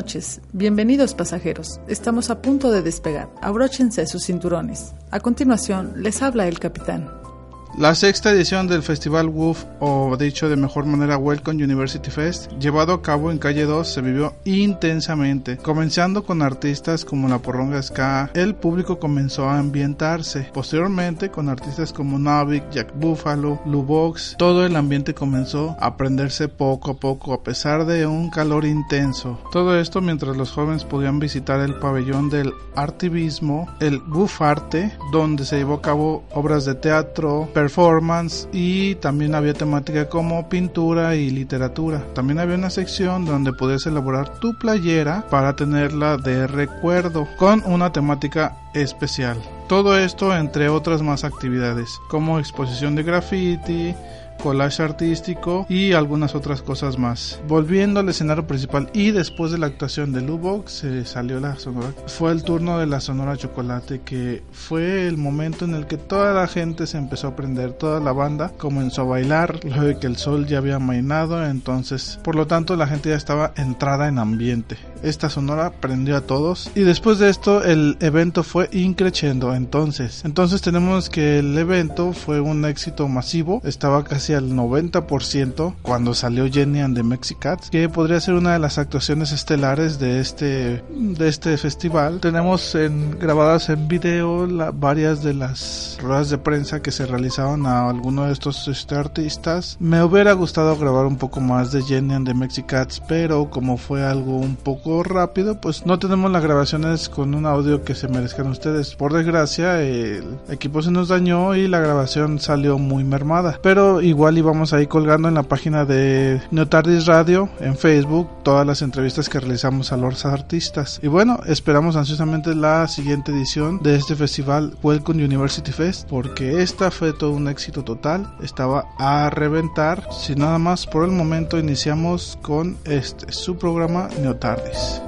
Noches, bienvenidos pasajeros. Estamos a punto de despegar. Abróchense sus cinturones. A continuación, les habla el capitán. La sexta edición del Festival WOOF, o dicho de mejor manera Welcome University Fest, llevado a cabo en Calle 2, se vivió intensamente. Comenzando con artistas como La Porronga Ska, el público comenzó a ambientarse. Posteriormente, con artistas como Navik, Jack Buffalo, Lubox, todo el ambiente comenzó a prenderse poco a poco a pesar de un calor intenso. Todo esto mientras los jóvenes podían visitar el pabellón del artivismo, el Woof Arte, donde se llevó a cabo obras de teatro, performance y también había temática como pintura y literatura. También había una sección donde podías elaborar tu playera para tenerla de recuerdo con una temática especial. Todo esto entre otras más actividades como exposición de graffiti, collage artístico y algunas otras cosas más. Volviendo al escenario principal y después de la actuación de Lubox se salió la sonora. Fue el turno de la Sonora Chocolate que fue el momento en el que toda la gente se empezó a prender, toda la banda comenzó a bailar, luego de que el sol ya había mainado, entonces por lo tanto la gente ya estaba entrada en ambiente. Esta sonora prendió a todos y después de esto el evento fue increciendo entonces. Entonces tenemos que el evento fue un éxito masivo, estaba casi al 90% cuando salió Jenny and the Mexicats, que podría ser una de las actuaciones estelares de este, de este festival. Tenemos en, grabadas en video varias de las ruedas de prensa que se realizaron a alguno de estos este, artistas. Me hubiera gustado grabar un poco más de Jenny and the Mexicats, pero como fue algo un poco rápido, pues no tenemos las grabaciones con un audio que se merezcan ustedes. Por desgracia, el equipo se nos dañó y la grabación salió muy mermada. Pero igual igual íbamos ahí colgando en la página de Neotardis Radio en Facebook todas las entrevistas que realizamos a los artistas. Y bueno, esperamos ansiosamente la siguiente edición de este festival Welcome University Fest porque esta fue todo un éxito total, estaba a reventar. Si nada más por el momento iniciamos con este su programa Neotardis.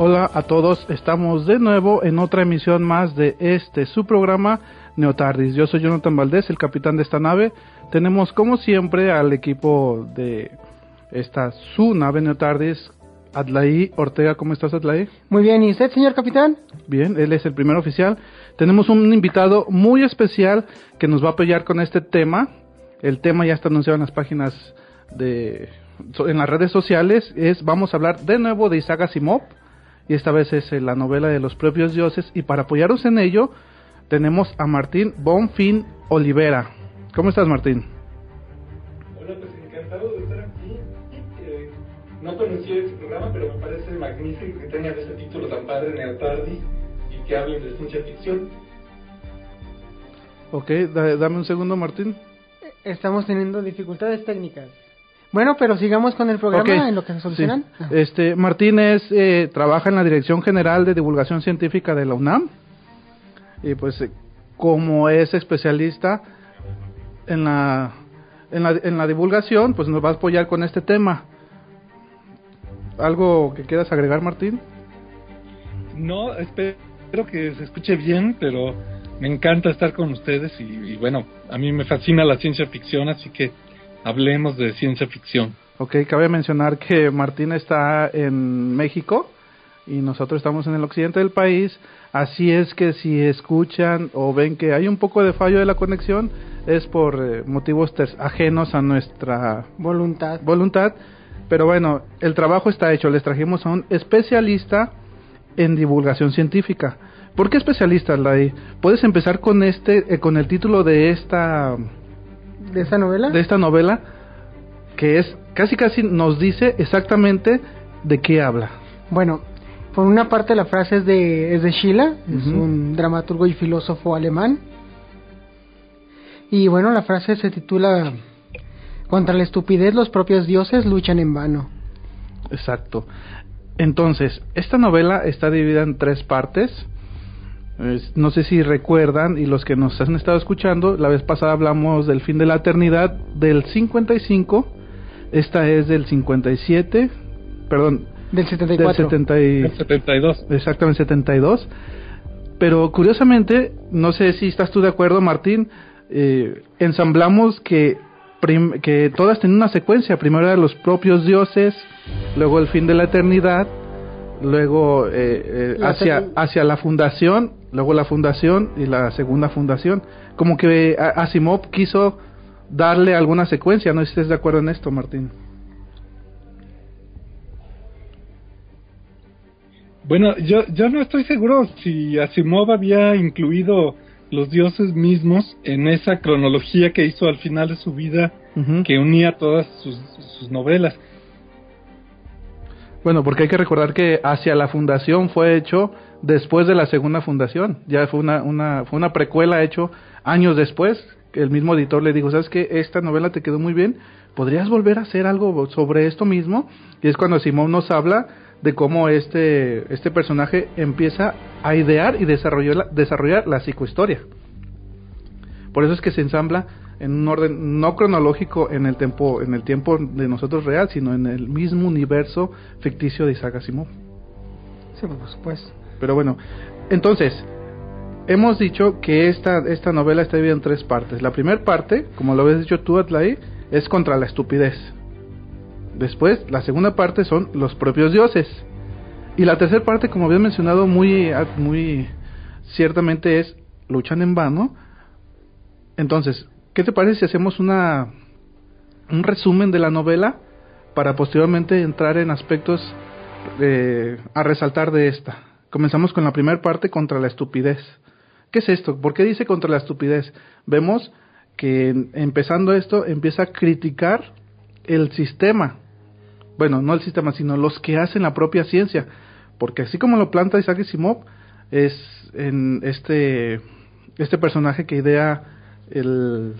Hola a todos, estamos de nuevo en otra emisión más de este su programa Neotardis. Yo soy Jonathan Valdés, el capitán de esta nave. Tenemos como siempre al equipo de esta su nave Neotardis, Adlai Ortega. ¿Cómo estás Adlai? Muy bien, ¿y usted, señor capitán? Bien, él es el primer oficial. Tenemos un invitado muy especial que nos va a apoyar con este tema. El tema ya está anunciado en las páginas de en las redes sociales es vamos a hablar de nuevo de Isaac Asimov y esta vez es eh, la novela de los propios dioses y para apoyaros en ello tenemos a Martín Bonfin Olivera. ¿Cómo estás Martín? Hola, pues encantado de estar aquí. Eh, no conocí este programa, pero me parece magnífico que tengan ese título tan padre, Neotardis, y que hablen de ciencia ficción. Ok, dame un segundo Martín. Estamos teniendo dificultades técnicas. Bueno, pero sigamos con el programa en lo que se solucionan. Este, Martínez eh, trabaja en la Dirección General de Divulgación Científica de la UNAM y pues eh, como es especialista en la, en la, en la divulgación, pues nos va a apoyar con este tema. ¿Algo que quieras agregar, Martín? No, espero que se escuche bien, pero me encanta estar con ustedes y, y bueno, a mí me fascina la ciencia ficción, así que hablemos de ciencia ficción. Ok, cabe mencionar que Martín está en México y nosotros estamos en el occidente del país, así es que si escuchan o ven que hay un poco de fallo de la conexión es por eh, motivos ajenos a nuestra voluntad. voluntad. Pero bueno, el trabajo está hecho, les trajimos a un especialista en divulgación científica. ¿Por qué especialista, Lai? Puedes empezar con este, eh, con el título de esta de esta novela. De esta novela, que es casi casi nos dice exactamente de qué habla. Bueno, por una parte la frase es de, es de Schiller, es un dramaturgo y filósofo alemán. Y bueno, la frase se titula Contra la estupidez los propios dioses luchan en vano. Exacto. Entonces, esta novela está dividida en tres partes no sé si recuerdan y los que nos han estado escuchando, la vez pasada hablamos del fin de la eternidad del 55, esta es del 57, perdón, del 74. Del, 72. Exactamente, 72. Pero curiosamente, no sé si estás tú de acuerdo, Martín, eh, ensamblamos que, que todas tienen una secuencia. Primero eran los propios dioses, luego el fin de la eternidad, luego eh, eh, hacia, hacia la fundación, luego la fundación y la segunda fundación. Como que Asimov quiso darle alguna secuencia. No sé si estás de acuerdo en esto, Martín. Bueno, yo, yo no estoy seguro si Asimov había incluido los dioses mismos en esa cronología que hizo al final de su vida, que unía todas sus, novelas. Bueno, porque hay que recordar que hacia la fundación fue hecho después de la segunda fundación, ya fue una, una, fue una precuela hecho años después, el mismo editor le dijo, sabes que esta novela te quedó muy bien, podrías volver a hacer algo sobre esto mismo, y es cuando Simón nos habla de cómo este, este personaje empieza a idear y desarrollar la, desarrollar la psicohistoria. Por eso es que se ensambla en un orden no cronológico en el tiempo, en el tiempo de nosotros real, sino en el mismo universo ficticio de Isaac Asimov. Sí, por supuesto. Pero bueno, entonces, hemos dicho que esta, esta novela está dividida en tres partes. La primera parte, como lo habías dicho tú, Atlai, es contra la estupidez. Después, la segunda parte son los propios dioses. Y la tercera parte, como había mencionado muy, muy ciertamente, es luchan en vano. Entonces, ¿qué te parece si hacemos una un resumen de la novela para posteriormente entrar en aspectos eh, a resaltar de esta? Comenzamos con la primera parte contra la estupidez. ¿Qué es esto? ¿Por qué dice contra la estupidez? Vemos que empezando esto empieza a criticar el sistema bueno, no el sistema, sino los que hacen la propia ciencia, porque así como lo planta Isaac Asimov, es en este, este personaje que idea el...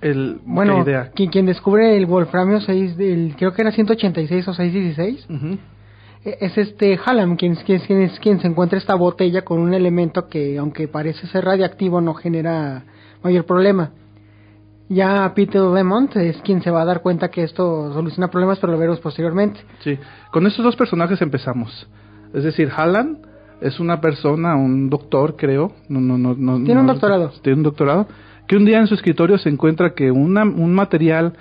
el bueno, idea. Quien, quien descubre el wolframio 6, del, creo que era 186 o 616, e, es este Hallam, quien, quien, quien, es, quien se encuentra esta botella con un elemento que, aunque parece ser radiactivo, no genera mayor problema. Ya Peter Lemont es quien se va a dar cuenta que esto soluciona problemas, pero lo veremos posteriormente. Sí, con estos dos personajes empezamos. Es decir, Hallan es una persona, un doctor, creo. No, no, no, tiene un doctorado. Tiene un doctorado. Que un día en su escritorio se encuentra que una, un material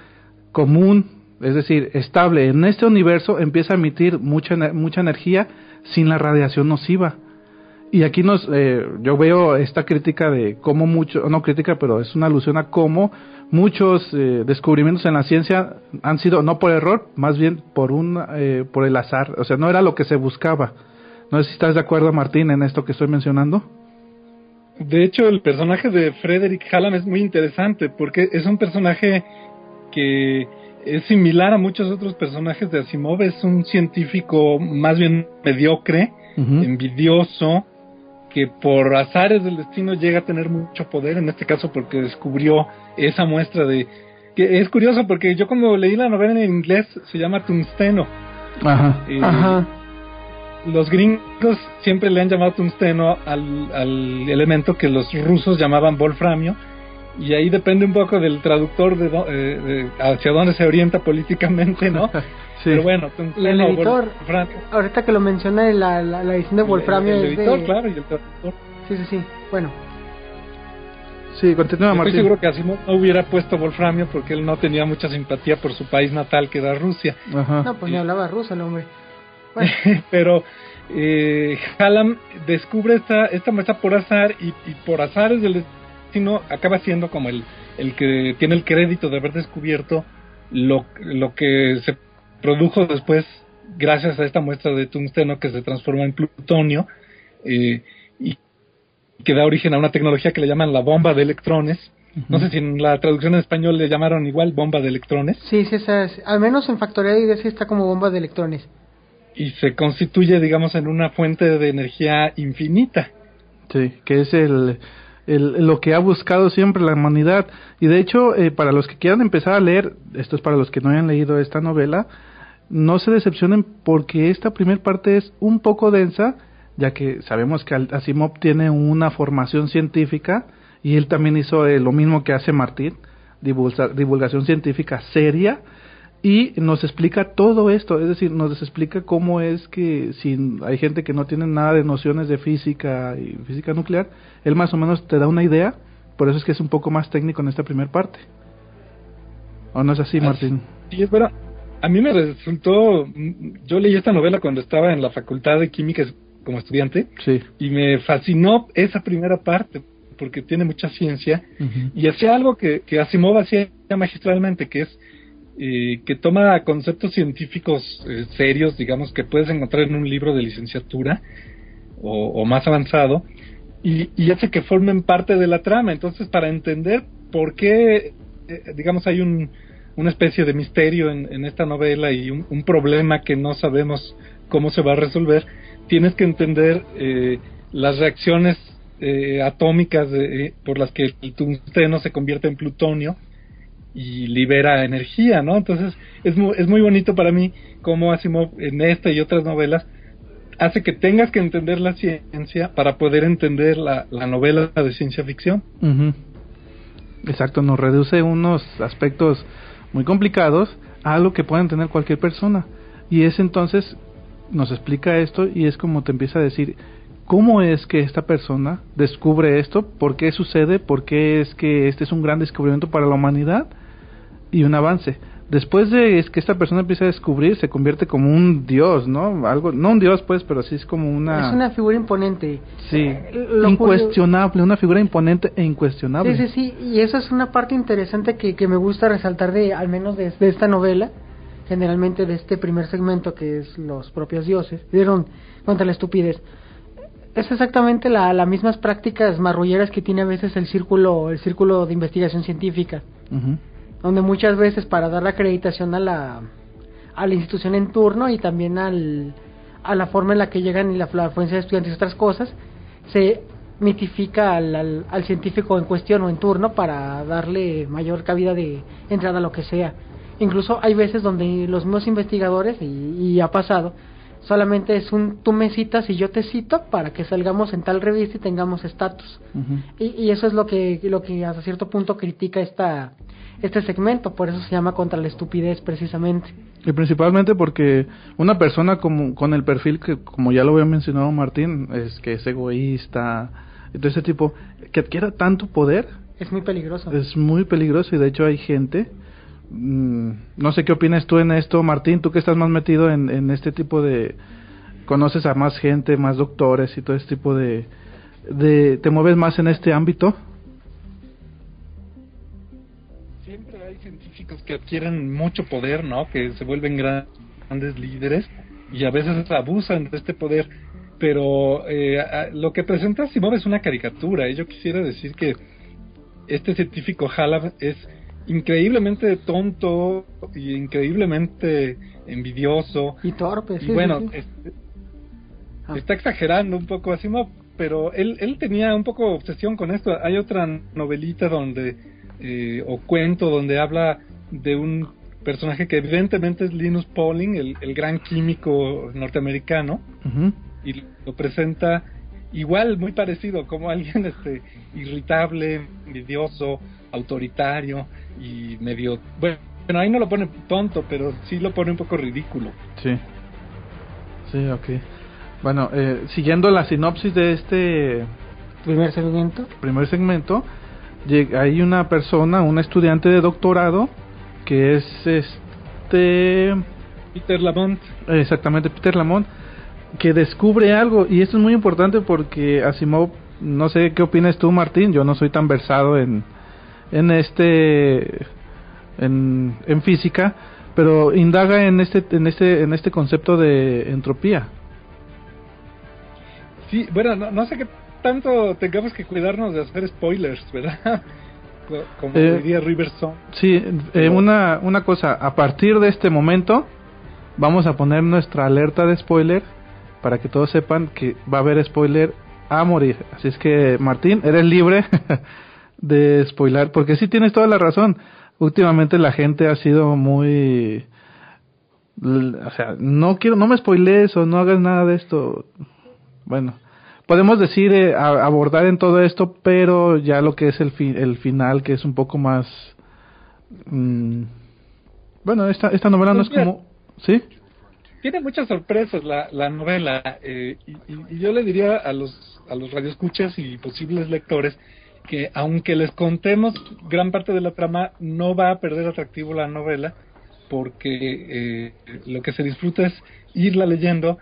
común, es decir, estable en este universo, empieza a emitir mucha, mucha energía sin la radiación nociva. Y aquí nos, eh, yo veo esta crítica de cómo mucho, no crítica, pero es una alusión a cómo muchos eh, descubrimientos en la ciencia han sido no por error, más bien por un eh, por el azar, o sea, no era lo que se buscaba. No sé si estás de acuerdo, Martín, en esto que estoy mencionando. De hecho, el personaje de Frederick Hallam es muy interesante porque es un personaje que es similar a muchos otros personajes de Asimov, es un científico más bien mediocre, envidioso, que por azares del destino llega a tener mucho poder, en este caso porque descubrió esa muestra de... que Es curioso porque yo como leí la novela en inglés se llama tungsteno. Ajá. Eh, Ajá. Los gringos siempre le han llamado tungsteno al, al elemento que los rusos llamaban wolframio y ahí depende un poco del traductor de, eh, hacia dónde se orienta políticamente, ¿no? Pero bueno, el editor, ahorita que lo menciona la, la, edición de Wolframio el, editor, claro, y el traductor. Sí, sí, sí, bueno. Sí, continúa Estoy seguro que Asimov no hubiera puesto Wolframio porque él no tenía mucha simpatía por su país natal, que era Rusia. Ajá. No, pues ni hablaba ruso el hombre. Pero eh, Hallam descubre esta, esta muestra por azar y, y por azares del destino acaba siendo como el, el que tiene el crédito de haber descubierto lo, lo que se produjo después, gracias a esta muestra de tungsteno que se transforma en plutonio eh, y que da origen a una tecnología que le llaman la bomba de electrones. No sé si en la traducción en español le llamaron igual bomba de electrones. Sí, sí, al menos en factorial y sí está como bomba de electrones. Y se constituye, digamos, en una fuente de energía infinita. Sí, que es el, lo que ha buscado siempre la humanidad. Y de hecho, eh, para los que quieran empezar a leer, esto es para los que no hayan leído esta novela, no se decepcionen porque esta primera parte es un poco densa, ya que sabemos que Asimov tiene una formación científica y él también hizo eh, lo mismo que hace Martín, divulgación científica seria y nos explica todo esto, es decir, nos explica cómo es que si hay gente que no tiene nada de nociones de física y física nuclear, él más o menos te da una idea, por eso es que es un poco más técnico en esta primera parte. ¿O no es así, Martín? Sí, es verdad. A mí me resultó, yo leí esta novela cuando estaba en la Facultad de Química como estudiante sí. y me fascinó esa primera parte porque tiene mucha ciencia y hacía algo que, que Asimov hacía magistralmente, que es eh, que toma conceptos científicos eh, serios, digamos, que puedes encontrar en un libro de licenciatura o, más avanzado, y, hace que formen parte de la trama. Entonces, para entender por qué, eh, digamos, hay un, una especie de misterio en, esta novela y un, problema que no sabemos cómo se va a resolver, tienes que entender las reacciones atómicas por las que el tungsteno se convierte en plutonio y libera energía, ¿no? Entonces es muy, es muy bonito para mí cómo Asimov en esta y otras novelas hace que tengas que entender la ciencia para poder entender la, la novela de ciencia ficción. Exacto, nos reduce unos aspectos muy complicados a lo que puede entender cualquier persona. Y es entonces, nos explica esto y es como te empieza a decir, ¿cómo es que esta persona descubre esto? ¿Por qué sucede? ¿Por qué es que este es un gran descubrimiento para la humanidad? Y un avance. Después de es que esta persona empieza a descubrir, se convierte como un dios, ¿no? Algo, no un dios pues, pero sí es como una... Es una figura imponente. Sí, eh, incuestionable, una figura imponente e incuestionable. Sí, sí, sí, y esa es una parte interesante que, que me gusta resaltar de, al menos de, esta novela, generalmente de este primer segmento que es los propios dioses, dieron contra la estupidez. Es exactamente la, las mismas prácticas marrulleras que tiene a veces el círculo, el círculo de investigación científica donde muchas veces para dar la acreditación a la, a la institución en turno y también al, a la forma en la que llegan y la, afluencia de estudiantes y otras cosas, se mitifica al, al, científico en cuestión o en turno para darle mayor cabida de entrada a lo que sea. Incluso hay veces donde los mismos investigadores, y, y ha pasado, solamente es un tú me citas y yo te cito para que salgamos en tal revista y tengamos estatus. y, y, eso es lo que, lo que hasta cierto punto critica esta, este segmento, por eso se llama contra la estupidez precisamente. Y principalmente porque una persona como, con el perfil que, como ya lo había mencionado Martín, es que es egoísta, de ese tipo, que adquiera tanto poder. Es muy peligroso. Es muy peligroso y de hecho hay gente, mm, no sé qué opinas tú en esto, Martín, tú que estás más metido en, en este tipo de, conoces a más gente, más doctores y todo este tipo de, de, te mueves más en este ámbito. Que adquieren mucho poder, ¿no? Que se vuelven grandes líderes y a veces abusan de este poder. Pero eh, lo que presenta Simón es una caricatura. Y yo quisiera decir que este científico Halab es increíblemente tonto y increíblemente envidioso. Y torpe, sí. Y bueno, este, ah. está exagerando un poco Asimov, pero él, él tenía un poco obsesión con esto. Hay otra novelita donde, eh, o cuento, donde habla de un personaje que evidentemente es Linus Pauling, el, el gran químico norteamericano, y lo presenta igual, muy parecido, como alguien este irritable, envidioso, autoritario y medio... Bueno, ahí no lo pone tonto, pero sí lo pone un poco ridículo. Sí. Sí, ok. Bueno, eh, siguiendo la sinopsis de este primer segmento, primer segmento, hay una persona, un estudiante de doctorado que es este Peter Lamont. Exactamente, Peter Lamont, que descubre algo y esto es muy importante porque Asimov, no sé qué opinas tú, Martín, yo no soy tan versado en en este en, en física, pero indaga en este en este en este concepto de entropía. Sí, bueno, no, no sé qué tanto tengamos que cuidarnos de hacer spoilers, ¿verdad? Como eh, diría Riverson. Sí, eh, una, una cosa, a partir de este momento vamos a poner nuestra alerta de spoiler para que todos sepan que va a haber spoiler a morir. Así es que, Martín, eres libre de spoiler, porque sí tienes toda la razón. Últimamente la gente ha sido muy... O sea, no quiero, no me spoilees o no hagas nada de esto. Bueno, podemos decir eh, abordar en todo esto, pero ya lo que es el, el final, que es un poco más... Mm, Bueno, esta, esta novela no es Pues como... ¿Sí? tiene muchas sorpresas la, la novela eh, y, y- y yo le diría a los a los radioescuchas y posibles lectores que aunque les contemos gran parte de la trama no va a perder atractivo la novela porque eh, lo que se disfruta es irla leyendo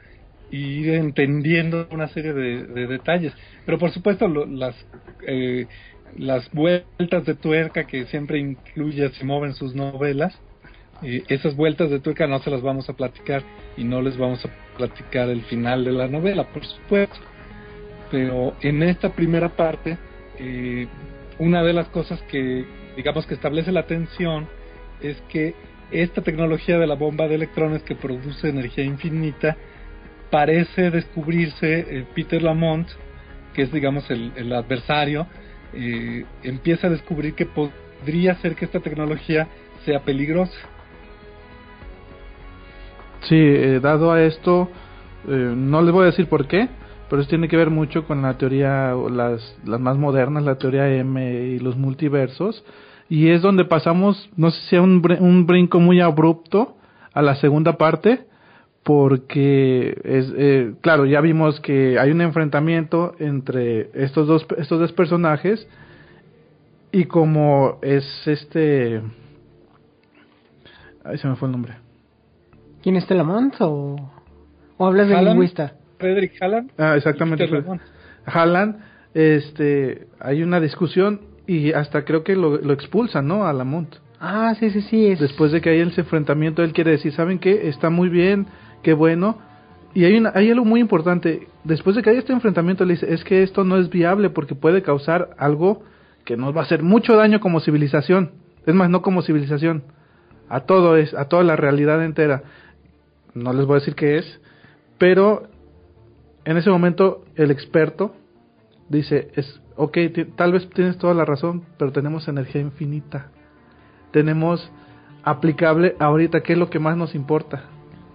y ir entendiendo una serie de, de detalles pero por supuesto lo- las eh, las vueltas de tuerca que siempre incluye Asimov en sus novelas eh, esas vueltas de tuerca no se las vamos a platicar y no les vamos a platicar el final de la novela, por supuesto. Pero en esta primera parte, eh, una de las cosas que, digamos, que establece la tensión es que esta tecnología de la bomba de electrones que produce energía infinita parece descubrirse eh, Peter Lamont, que es, digamos, el, adversario, eh, empieza a descubrir que podría ser que esta tecnología sea peligrosa. Sí, eh, dado a esto, no les voy a decir por qué, pero eso tiene que ver mucho con la teoría, las, las más modernas, la teoría M y los multiversos, y es donde pasamos, no sé si a un brinco muy abrupto a la segunda parte, porque es eh, claro, ya vimos que hay un enfrentamiento entre estos dos, estos dos personajes, y como es este... Ahí se me fue el nombre. ¿Quién es Telamont o, o hablas Alan. lingüista? Frederick Hallam. Ah, exactamente. Haaland, este, hay una discusión y hasta creo que lo, lo expulsan, ¿no? A Lamont. Ah, sí, sí, sí. Es... Después de que hay ese enfrentamiento, él quiere decir, ¿saben qué? Está muy bien, qué bueno. Y hay, una, hay algo muy importante. Después de que hay este enfrentamiento, le dice, es que esto no es viable porque puede causar algo que nos va a hacer mucho daño como civilización. Es más, no como civilización. A todo es, a toda la realidad entera. No les voy a decir qué es, pero en ese momento el experto dice, es, ok, tal vez tienes toda la razón, pero tenemos energía infinita. Tenemos aplicable ahorita, ¿qué es lo que más nos importa?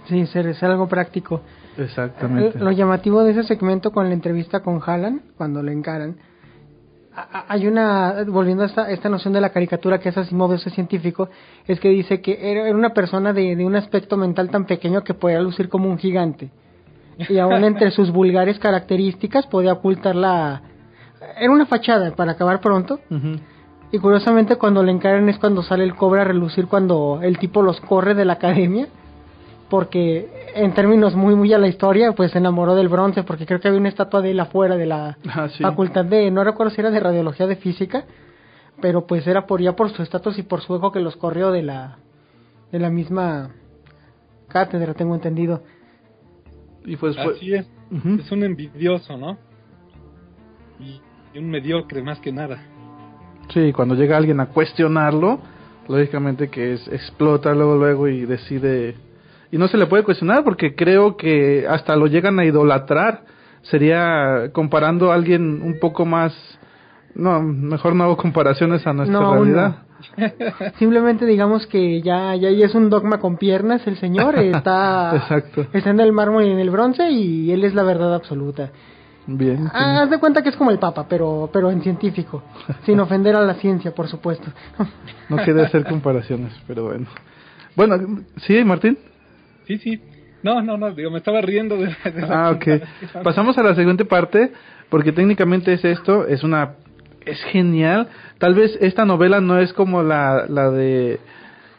Sí, ser, es algo práctico. Exactamente. Eh, Lo llamativo de ese segmento con la entrevista con Haaland, cuando lo encaran, hay una, volviendo a esta, esta noción de la caricatura que es Asimov, ese científico, es que dice que era, una persona de, de un aspecto mental tan pequeño que podía lucir como un gigante. Y aún entre sus vulgares características podía ocultar la... Era una fachada, para acabar pronto. Y curiosamente cuando le encaran es cuando sale el cobra a relucir cuando el tipo los corre de la academia. Porque en términos muy muy a la historia, pues se enamoró del bronce, porque creo que había una estatua de él afuera de la Ah, sí. facultad de, no recuerdo si era de radiología o de física, pero pues era por ya por su estatus y por su ego que los corrió de la de la misma cátedra, tengo entendido. Y pues fue... Así es. Es un envidioso, ¿no? Y, y un mediocre más que nada. Sí, cuando llega alguien a cuestionarlo, lógicamente que es, explota luego luego y decide y no se le puede cuestionar porque creo que hasta lo llegan a idolatrar. Sería comparando a alguien un poco más no, mejor no hago comparaciones a nuestra No, realidad. Simplemente digamos que ya, ya, ya es un dogma con piernas el señor, está, Exacto. está en el mármol y en el bronce y él es la verdad absoluta. Bien. Ah, haz de cuenta que es como el Papa, pero, pero en científico, sin ofender a la ciencia, por supuesto. No quería hacer comparaciones, pero bueno. Bueno, sí, Martín. Sí, sí. No, no, no, digo, me estaba riendo de, de la Ah, ok. Pasamos a la siguiente parte, porque técnicamente es esto, es una... Es genial. Tal vez esta novela no es como la, la de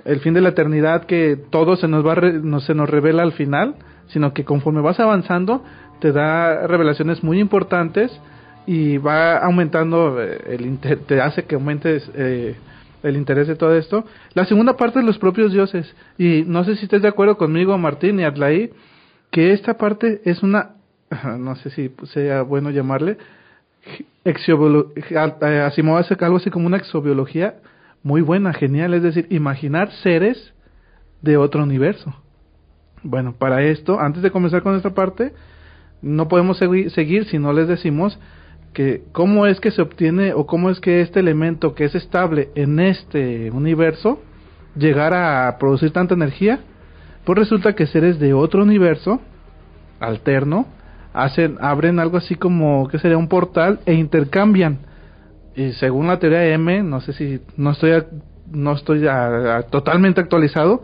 El fin de la eternidad, que todo se nos va no, se nos revela al final, sino que conforme vas avanzando, te da revelaciones muy importantes y va aumentando eh, el te hace que aumentes eh, el interés de todo esto. La segunda parte es los propios dioses. Y no sé si estés de acuerdo conmigo, Martín y Adlaí, que esta parte es una, no sé si sea bueno llamarle, Asimov hace algo así como una exobiología muy buena, genial, es decir, imaginar seres de otro universo. Bueno, para esto, antes de comenzar con esta parte, no podemos segui- seguir si no les decimos que cómo es que se obtiene o cómo es que este elemento que es estable en este universo llegara a producir tanta energía. Pues resulta que seres de otro universo alterno hacen abren algo así como que sería un portal e intercambian y según la teoría M no sé si no estoy a- no estoy a- totalmente actualizado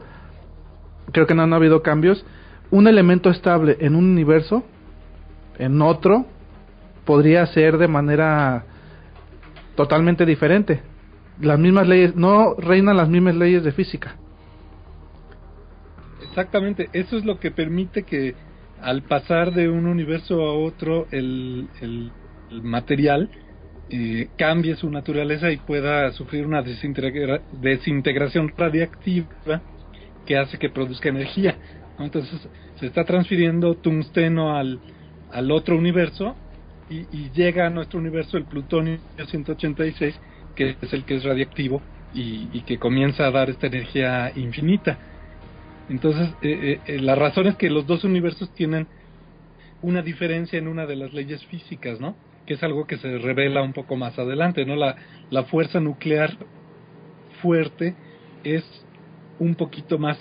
creo que no han habido cambios. Un elemento estable en un universo, en otro, podría ser de manera totalmente diferente. Las mismas leyes, no reinan las mismas leyes de física. Exactamente, eso es lo que permite que al pasar de un universo a otro el, material eh, cambie su naturaleza y pueda sufrir una desintegración radiactiva que hace que produzca energía. Entonces se está transfiriendo tungsteno al otro universo y, llega a nuestro universo el plutonio 186, que es el que es radiactivo y, que comienza a dar esta energía infinita. Entonces, eh, eh, eh, la razón es que los dos universos tienen una diferencia en una de las leyes físicas, ¿no? Que es algo que se revela un poco más adelante, ¿no? La, la fuerza nuclear fuerte es un poquito más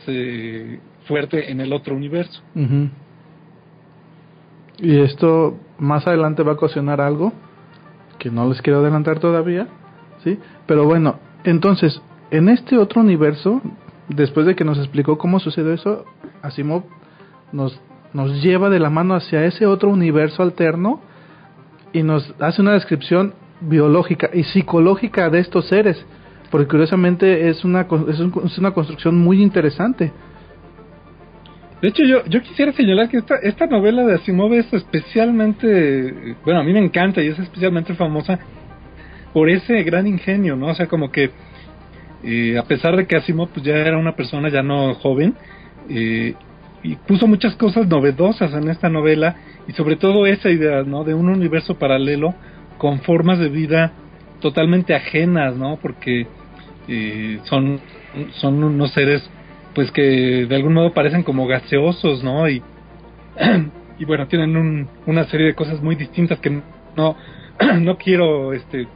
fuerte en el otro universo. Y esto más adelante va a ocasionar algo que no les quiero adelantar todavía, ¿sí? Pero bueno, entonces, en este otro universo, después de que nos explicó cómo sucedió eso, Asimov nos, nos lleva de la mano hacia ese otro universo alterno y nos hace una descripción biológica y psicológica de estos seres, porque curiosamente es una, es una construcción muy interesante de hecho, yo, yo quisiera señalar que esta, esta novela de Asimov es especialmente, bueno, a mí me encanta y es especialmente famosa por ese gran ingenio, ¿no? O sea, como que eh, a pesar de que Asimov pues, ya era una persona ya no joven, eh, y puso muchas cosas novedosas en esta novela y sobre todo esa idea, ¿no? De un universo paralelo con formas de vida totalmente ajenas, ¿no? Porque eh, son, son unos seres pues que de algún modo parecen como gaseosos, ¿no? Y, y bueno, tienen un, una serie de cosas muy distintas que no, no quiero este,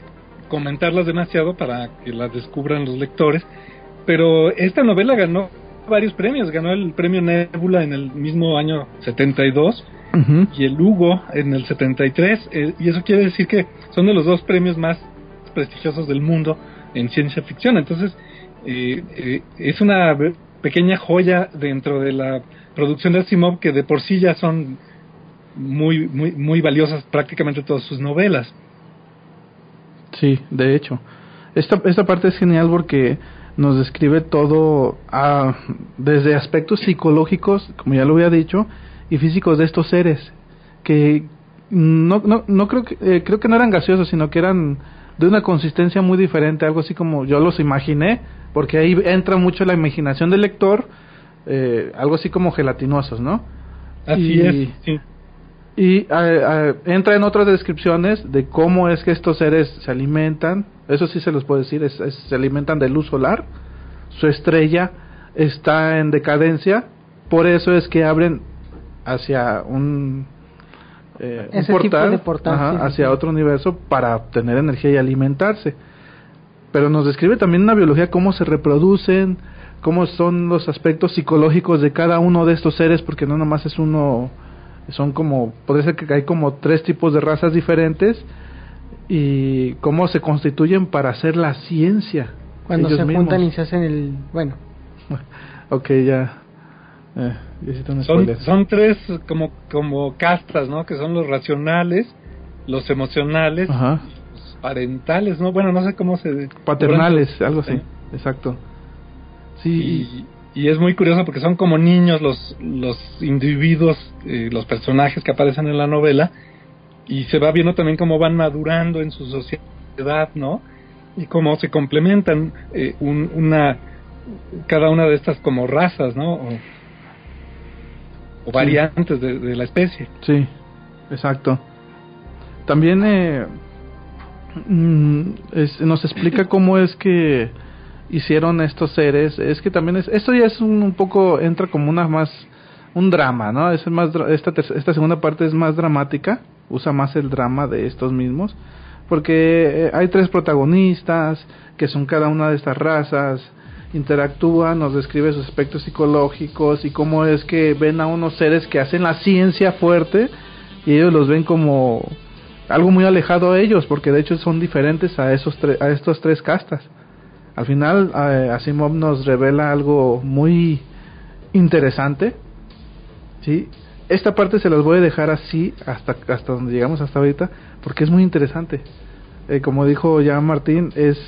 comentarlas demasiado para que las descubran los lectores, pero esta novela ganó varios premios, ganó el premio Nebula en el mismo año 72 y el Hugo en el 73, eh, y eso quiere decir que son de los dos premios más prestigiosos del mundo en ciencia ficción, entonces eh, eh, es una pequeña joya dentro de la producción de Asimov que de por sí ya son muy muy muy valiosas prácticamente todas sus novelas. Sí, de hecho. Esta, esta parte es genial porque nos describe todo ah, desde aspectos psicológicos, como ya lo había dicho, y físicos de estos seres que no, no, no creo que eh, creo que no eran gaseosos, sino que eran de una consistencia muy diferente, algo así como yo los imaginé, porque ahí entra mucho la imaginación del lector, eh, algo así como gelatinosos, ¿no? Así y, es, sí. Y entra en otras descripciones de cómo es que estos seres se alimentan, eso sí se los puedo decir, se alimentan de luz solar, su estrella está en decadencia, por eso es que abren hacia un, eh, un portal hacia otro universo para obtener energía y alimentarse pero nos describe también una biología cómo se reproducen, cómo son los aspectos psicológicos de cada uno de estos seres, porque no nomás es uno, son como, puede ser que hay como tres tipos de razas diferentes y cómo se constituyen para hacer la ciencia. Cuando se juntan y se hacen el, bueno. ok, ya. Eh, son, son tres como, como castas, ¿no? Que son los racionales, los emocionales Ajá parentales, ¿no? Bueno, no sé cómo se... Paternales, algo así, exacto. Sí. Y, es muy curioso porque son como niños los, los individuos, eh, los personajes que aparecen en la novela, y se va viendo también cómo van madurando en su sociedad, ¿no? Y cómo se complementan eh, una cada una de estas como razas, ¿no? O, variantes de, de, la especie. Sí, exacto. También eh, Mm, nos explica cómo es que hicieron estos seres. Es que también es, esto ya es un, poco, entra como una más, un drama, ¿no? Es más, esta, esta segunda parte es más dramática, usa más el drama de estos mismos, porque eh, hay tres protagonistas que son cada una de estas razas, interactúan, nos describe sus aspectos psicológicos y cómo es que ven a unos seres que hacen la ciencia fuerte y ellos los ven como algo muy alejado a ellos, porque de hecho son diferentes a esos a estos tres castas. Al final, eh, Asimov nos revela algo muy interesante. ¿sí? Esta parte se las voy a dejar así hasta, hasta donde llegamos hasta ahorita, porque es muy interesante. Eh, como dijo ya Martín, es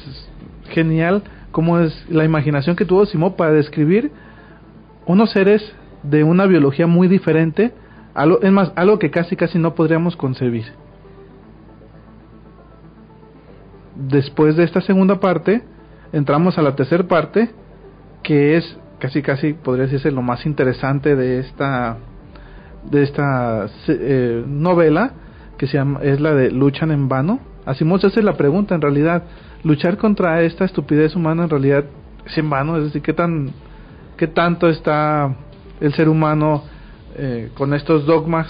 genial cómo es la imaginación que tuvo Simó para describir unos seres de una biología muy diferente, es más, algo que casi casi no podríamos concebir. Después de esta segunda parte, entramos a la tercera parte, que es casi casi podría decirse lo más interesante de esta de esta eh, novela que se llama es la de luchan en vano. Mucho hace la pregunta en realidad luchar contra esta estupidez humana en realidad es en vano es decir qué tan qué tanto está el ser humano eh, con estos dogmas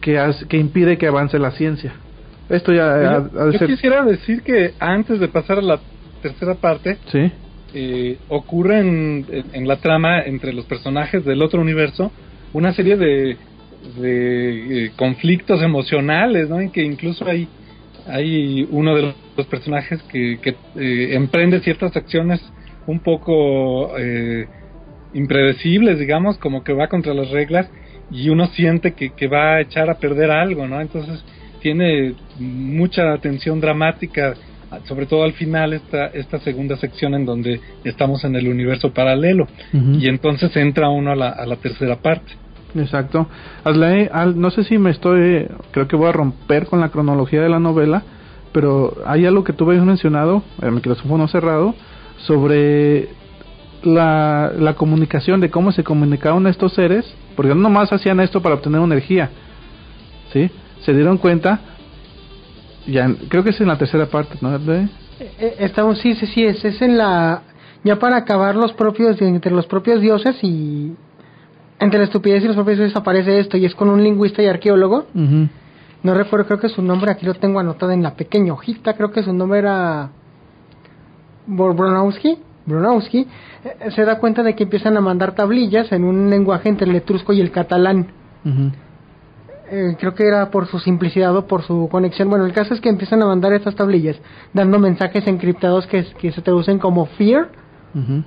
que impide que avance la ciencia esto ya yo, quisiera decir que antes de pasar a la tercera parte sí eh, ocurre en, en, la trama entre los personajes del otro universo una serie de, de eh, conflictos emocionales, ¿no? En que incluso hay, hay uno de los personajes que, que eh, emprende ciertas acciones un poco eh, impredecibles, digamos, como que va contra las reglas y uno siente que, que va a echar a perder algo, ¿no? Entonces tiene mucha tensión dramática sobre todo al final esta, esta segunda sección en donde estamos en el universo paralelo y entonces entra uno a la, a la tercera parte. Exacto. no sé si me estoy, creo que voy a romper con la cronología de la novela, pero hay algo que tú habías mencionado, el micrófono cerrado, sobre la, la comunicación, de cómo se comunicaban estos seres, porque no nomás hacían esto para obtener energía, ¿sí? Se dieron cuenta ya creo que es en la tercera parte, ¿no? Eh, eh, estamos, sí, sí, sí, es, es en la, ya para acabar los propios, entre los propios dioses y entre la estupidez y los propios dioses aparece esto y es con un lingüista y arqueólogo. No recuerdo, creo que su nombre aquí lo tengo anotado en la pequeña hojita, creo que su nombre era Bronowski. Bronowski eh, se da cuenta de que empiezan a mandar tablillas en un lenguaje entre el etrusco y el catalán. Eh, creo que era por su simplicidad o por su conexión. Bueno, el caso es que empiezan a mandar estas tablillas dando mensajes encriptados que, que se traducen como fear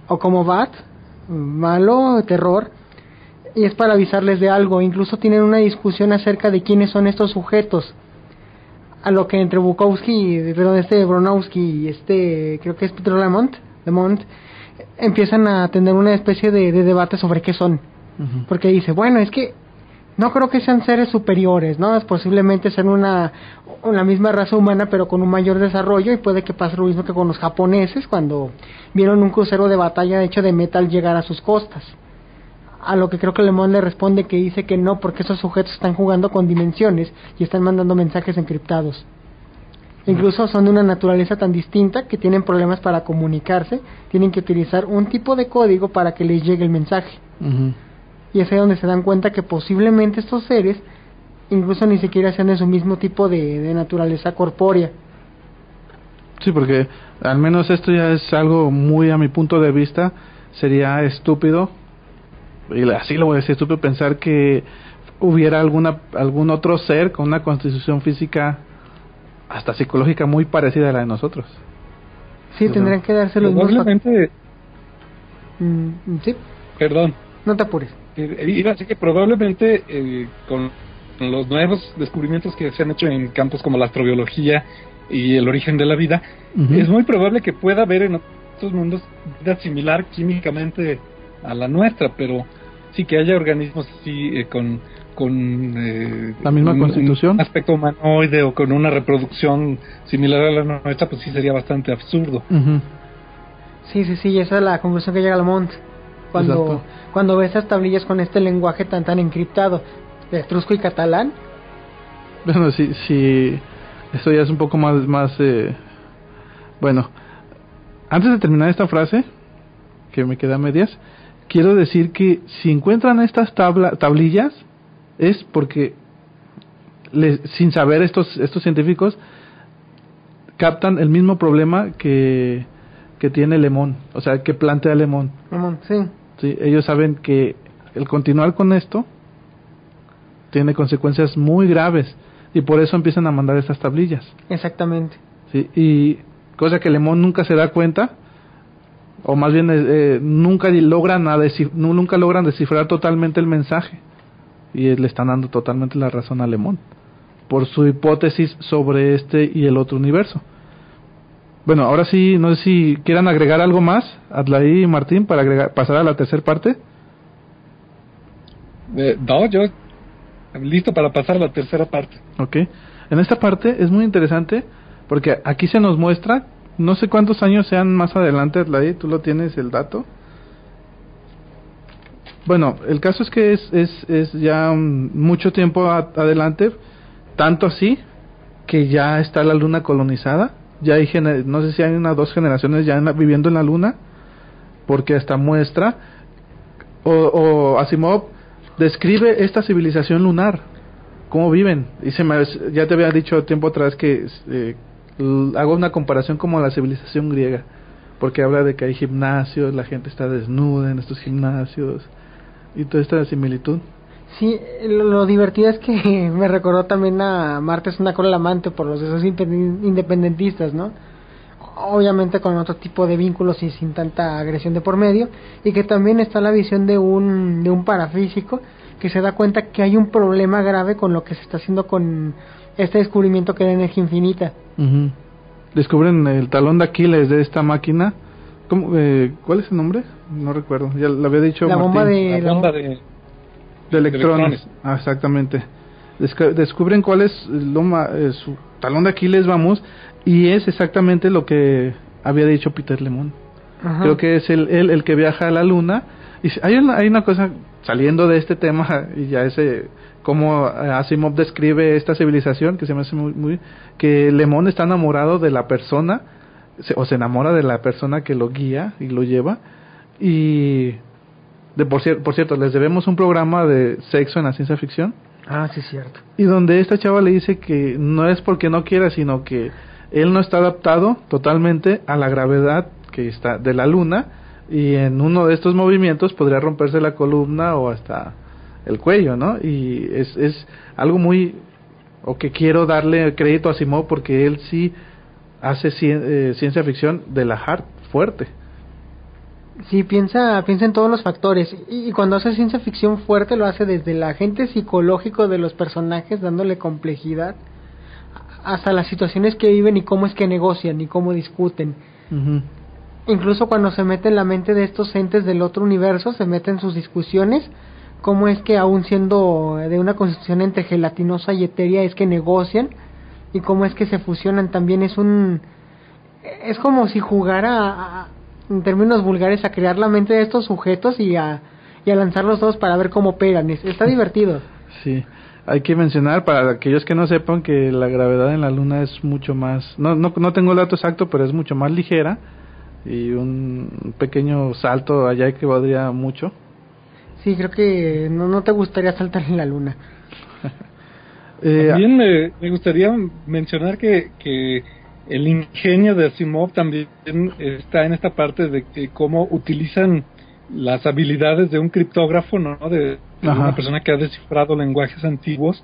o como bad, malo, terror, y es para avisarles de algo. Incluso tienen una discusión acerca de quiénes son estos sujetos. A lo que entre Bukowski, perdón, este Bronowski y este, creo que es Peter Lamont, Lamont empiezan a tener una especie de, debate sobre qué son. Porque dice, bueno, es que no creo que sean seres superiores, ¿no? Posiblemente ser una, una misma raza humana, pero con un mayor desarrollo, y puede que pase lo mismo que con los japoneses cuando vieron un crucero de batalla hecho de metal llegar a sus costas. A lo que creo que Le le responde que dice que no, porque esos sujetos están jugando con dimensiones y están mandando mensajes encriptados. Incluso son de una naturaleza tan distinta que tienen problemas para comunicarse, tienen que utilizar un tipo de código para que les llegue el mensaje y es ahí donde se dan cuenta que posiblemente estos seres incluso ni siquiera sean de su mismo tipo de, naturaleza corpórea. Sí, porque al menos esto ya es algo muy a mi punto de vista, sería estúpido, y así lo voy a decir, estúpido pensar que hubiera alguna algún otro ser con una constitución física hasta psicológica muy parecida a la de nosotros. Sí, tendrían que darse los Probablemente... Mm, sí. Perdón. No te apures iba a que probablemente eh, con los nuevos descubrimientos que se han hecho en campos como la astrobiología y el origen de la vida, es muy probable que pueda haber en otros mundos vida similar químicamente a la nuestra, pero sí que haya organismos así eh, con con eh, la misma constitución, un aspecto humanoide o con una reproducción similar a la nuestra, pues sí sería bastante absurdo. Sí, sí, sí, esa es la conclusión que llega Lamont cuando, cuando ve esas tablillas con este lenguaje tan tan encriptado, de etrusco y catalán. Bueno, sí, sí, eso ya es un poco más, más, eh, bueno, antes de terminar esta frase, que me queda a medias, quiero decir que si encuentran estas tabla, tablillas, es porque sin saber estos, estos científicos, captan el mismo problema que, que tiene Lemón, o sea, que plantea Lemón. Lemón, sí. ¿Sí? Ellos saben que el continuar con esto tiene consecuencias muy graves y por eso empiezan a mandar estas tablillas. Exactamente. ¿sí? Y cosa que Lemón nunca se da cuenta, o más bien eh, nunca logran nunca logran descifrar totalmente el mensaje y le están dando totalmente la razón a Lemón por su hipótesis sobre este y el otro universo. Bueno, ahora sí, no sé si quieran agregar algo más, Adlaí y Martín, para agregar, pasar a la tercera parte. Eh, no, yo listo para pasar a la tercera parte. Ok. En esta parte es muy interesante porque aquí se nos muestra, no sé cuántos años sean más adelante, Adlaí, tú lo tienes el dato. Bueno, el caso es que es, es, es ya mucho tiempo adelante, tanto así que ya está la luna colonizada ya hay no sé si hay unas dos generaciones ya viviendo en la luna porque hasta muestra o, o, Asimov describe esta civilización lunar cómo viven. Y se me, ya te había dicho tiempo atrás que eh, hago una comparación como la civilización griega porque habla de que hay gimnasios la gente está desnuda en estos gimnasios y toda esta similitud Sí, lo, divertido es que me recordó también a Marte es una cola amante por los esos independentistas, ¿no? Obviamente con otro tipo de vínculos y sin tanta agresión de por medio, y que también está la visión de un, de un parafísico que se da cuenta que hay un problema grave con lo que se está haciendo con este descubrimiento que era energía infinita. Descubren el talón de Aquiles de esta máquina. ¿Cómo, eh, ¿Cuál es el nombre? No recuerdo, ya lo había dicho. La bomba de... La bomba de de electrones. Ah, exactamente. descubren cuál es eh, su talón de Aquiles, vamos, y es exactamente lo que había dicho Peter Lemon. Creo que es él el, el, que viaja a la luna. Y hay una, hay una cosa saliendo de este tema, y ya ese, como Asimov describe esta civilización, que se me hace muy, muy que Lemon está enamorado de la persona, o se enamora de la persona que lo guía y lo lleva, y de por, por cierto, les debemos un programa de sexo en la ciencia ficción. Ah, sí, cierto. Y donde esta chava le dice que no es porque no quiera, sino que él no está adaptado totalmente a la gravedad que está de la luna y en uno de estos movimientos podría romperse la columna o hasta el cuello, ¿no? Y es, es algo muy o que quiero darle crédito a Simón porque él sí hace eh, ciencia ficción de la hard fuerte. Sí, piensa, piensa en todos los factores. Y, cuando hace ciencia ficción fuerte lo hace desde el agente psicológico de los personajes, dándole complejidad, hasta las situaciones que viven y cómo es que negocian y cómo discuten. Incluso cuando se mete en la mente de estos entes del otro universo, se mete en sus discusiones, cómo es que aún siendo de una constitución entre gelatinosa y etérea es que negocian y cómo es que se fusionan también es un es como si jugara a, en términos vulgares, a crear la mente de estos sujetos y a, y a lanzarlos todos para ver cómo pegan. Está divertido. Sí, hay que mencionar para aquellos que no sepan que la gravedad en la Luna es mucho más, no, no, no tengo el dato exacto, pero es mucho más ligera y un pequeño salto allá equivaldría mucho. Sí, creo que no, no te gustaría saltar en la Luna. eh, También me, me gustaría mencionar que, que el ingenio de Asimov también está en esta parte de que cómo utilizan las habilidades de un criptógrafo, ¿no? De, una persona que ha descifrado lenguajes antiguos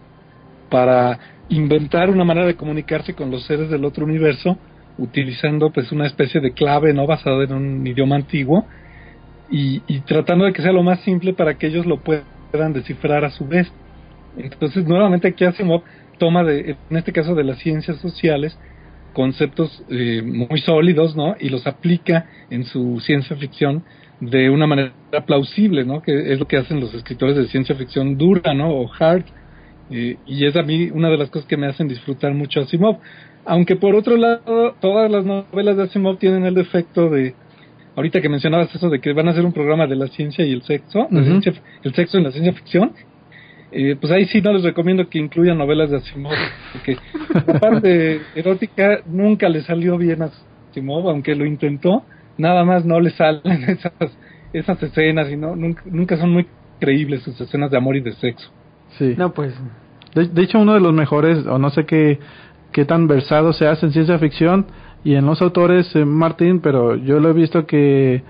para inventar una manera de comunicarse con los seres del otro universo utilizando pues una especie de clave no basada en un idioma antiguo y, y tratando de que sea lo más simple para que ellos lo puedan descifrar a su vez. Entonces nuevamente aquí Asimov toma de, en este caso de las ciencias sociales conceptos eh, muy sólidos, ¿no? Y los aplica en su ciencia ficción de una manera plausible, ¿no? Que es lo que hacen los escritores de ciencia ficción dura, ¿no? O hard. Eh, y es a mí una de las cosas que me hacen disfrutar mucho Asimov. Aunque por otro lado, todas las novelas de Asimov tienen el defecto de, ahorita que mencionabas eso de que van a hacer un programa de la ciencia y el sexo, el sexo en la ciencia ficción, eh, pues ahí sí no les recomiendo que incluyan novelas de Asimov, porque la parte erótica nunca le salió bien a Asimov, aunque lo intentó, nada más no le salen esas, esas escenas y no, nunca, son muy creíbles sus escenas de amor y de sexo. Sí. No, pues. De, hecho, uno de los mejores, o no sé qué, qué tan versado se hace en ciencia ficción y en los autores, eh, Martín, pero yo lo he visto que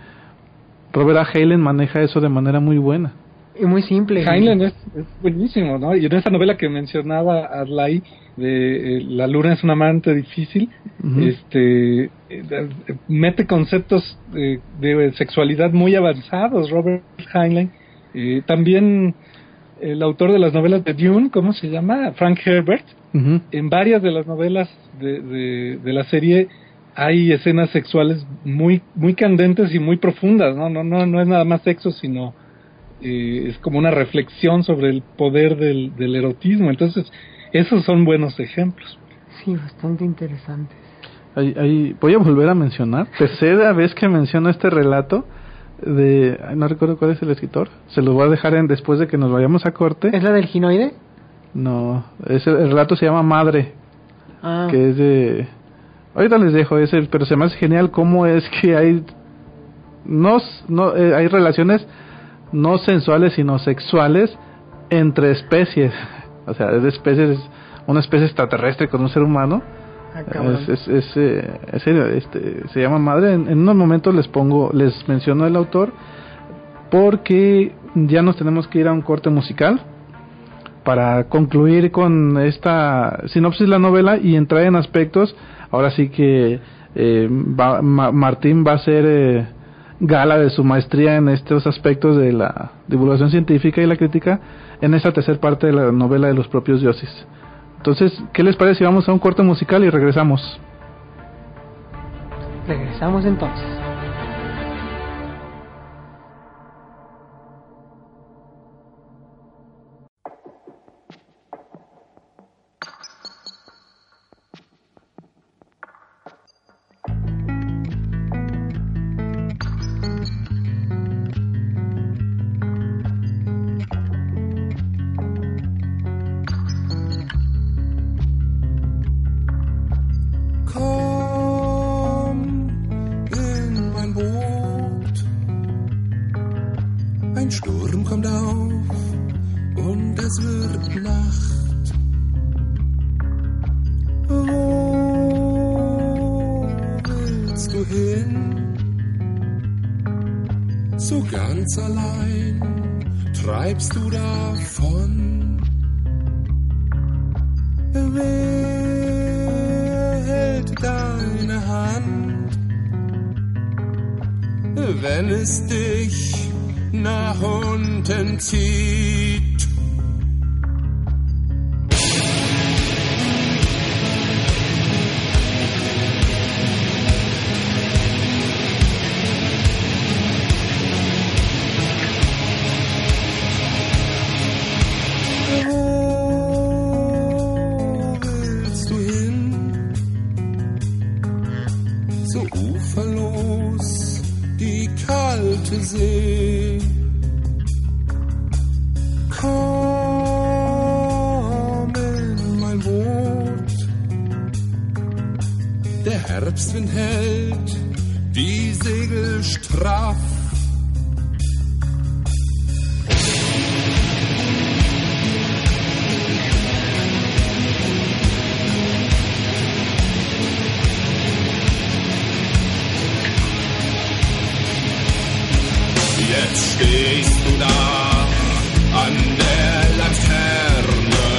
Robert A. Halen maneja eso de manera muy buena Y muy simple. Heinlein es, buenísimo, ¿no? Y en esa novela que mencionaba Adlai, de eh, La luna es un amante difícil, este eh, mete conceptos de, sexualidad muy avanzados, Robert Heinlein. Eh, también el autor de las novelas de Dune, ¿cómo se llama? Frank Herbert. En varias de las novelas de, de, la serie hay escenas sexuales muy muy candentes y muy profundas, ¿no? No no no es nada más sexo, sino eh, es como una reflexión sobre el poder del, del erotismo. Entonces, esos son buenos ejemplos. Sí, bastante interesantes. Ahí, voy a volver a mencionar, tercera vez que menciono este relato de, no recuerdo cuál es el escritor, se lo voy a dejar en después de que nos vayamos a corte. ¿Es la del ginoide? No, es el, relato se llama Madre, ah. que es de... Ahorita les dejo ese, pero se me hace genial cómo es que hay no, no eh, hay relaciones no sensuales sino sexuales entre especies. O sea, es de especies, una especie extraterrestre con un ser humano. Ah, es, es, eh, este, se llama Madre. En, en, unos momentos les pongo, les menciono el autor porque ya nos tenemos que ir a un corte musical para concluir con esta sinopsis de la novela y entrar en aspectos. Ahora sí que eh, Martín va a ser eh, gala de su maestría en estos aspectos de la divulgación científica y la crítica en esta tercera parte de la novela de los propios dioses. Entonces, ¿qué les parece si vamos a un corte musical y regresamos? Regresamos entonces. der Herbstwind hält die Segel straff. Jetzt stehst du da an der Laterne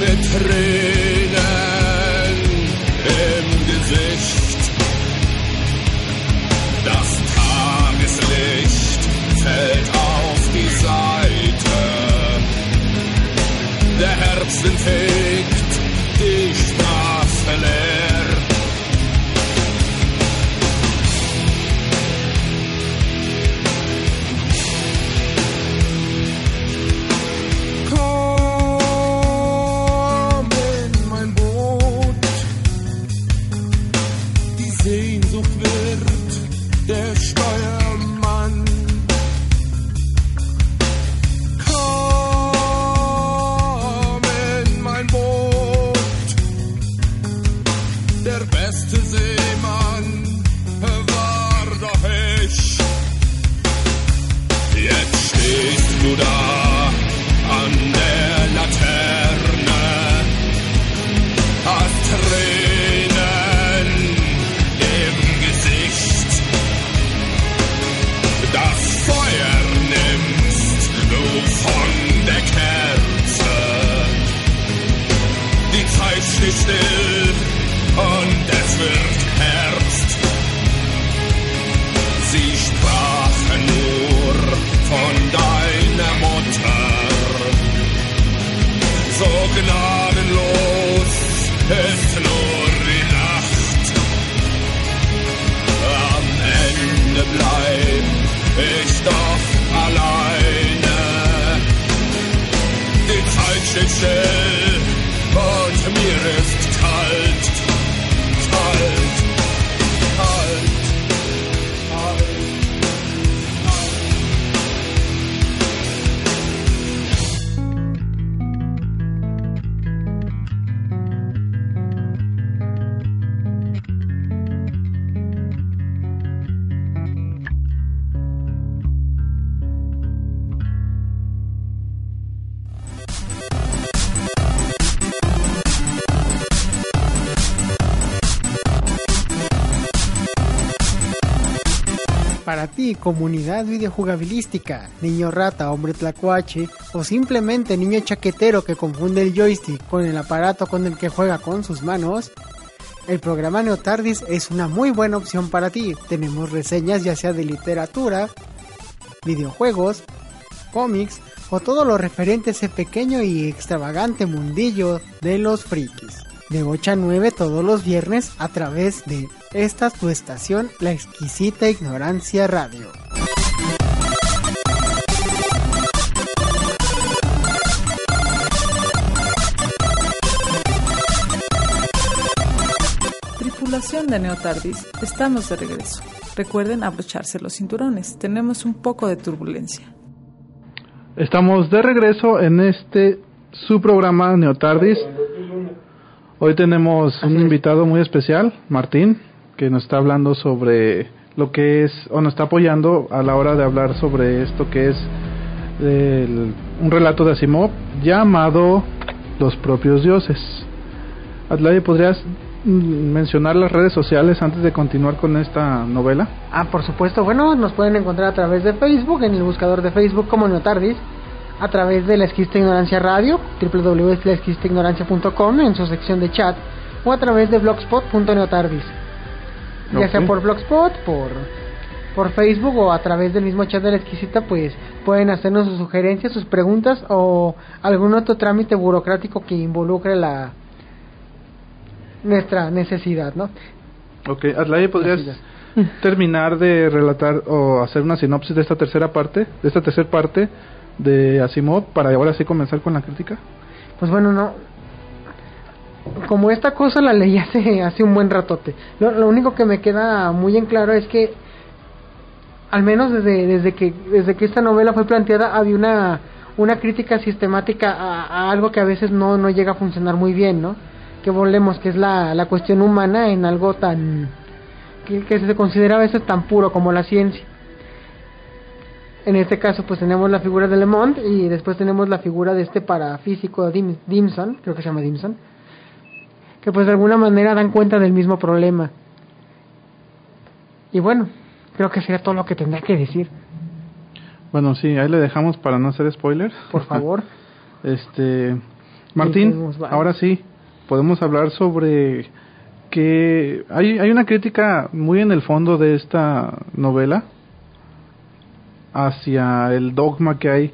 mit Tränen. Christmas. Comunidad videojugabilística, niño rata, hombre tlacuache o simplemente niño chaquetero que confunde el joystick con el aparato con el que juega con sus manos, el programa Neotardis es una muy buena opción para ti. Tenemos reseñas ya sea de literatura, videojuegos, cómics o todo lo referente a ese pequeño y extravagante mundillo de los frikis. De 8 a 9 todos los viernes a través de esta tu estación, La Exquisita Ignorancia Radio. Tripulación de Neotardis, estamos de regreso. Recuerden abrocharse los cinturones, tenemos un poco de turbulencia. Estamos de regreso en este su programa Neotardis. Hoy tenemos un invitado muy especial, Martín, que nos está hablando sobre lo que es, o nos está apoyando a la hora de hablar sobre esto que es un relato de Asimov llamado Los propios dioses. Adlai, ¿podrías mencionar las redes sociales antes de continuar con esta novela? Ah, por supuesto. Bueno, nos pueden encontrar a través de Facebook, en el buscador de Facebook como Neotardis, a través de la Esquista Ignorancia Radio, www.laesquistaignorancia.com en su sección de chat, o a través de blogspot.neotardis. Ya sea por blogspot, por, por Facebook o a través del mismo chat de la exquisita, pues pueden hacernos sus sugerencias, sus preguntas o algún otro trámite burocrático que involucre la nuestra necesidad, ¿no? Ok, Adlai, ¿podrías terminar de relatar o hacer una sinopsis de esta tercera parte, de esta tercera parte de Asimov para ahora sí comenzar con la crítica? Pues bueno, no. Como esta cosa la leí hace, hace un buen ratote. Lo, lo único que me queda muy en claro es que al menos desde, desde que desde que esta novela fue planteada había una una crítica sistemática a, algo que a veces no, no llega a funcionar muy bien, ¿no? que volvemos, que es la, la cuestión humana en algo tan que, que, se considera a veces tan puro como la ciencia. En este caso, pues tenemos la figura de Le Monde y después tenemos la figura de este parafísico Dim, Dimson, creo que se llama Dimson, que pues de alguna manera dan cuenta del mismo problema. Y bueno, creo que sería todo lo que tendría que decir. Bueno, sí, ahí le dejamos para no hacer spoilers. Por favor. este, Martín, ahora sí, podemos hablar sobre que hay, hay una crítica muy en el fondo de esta novela hacia el dogma que hay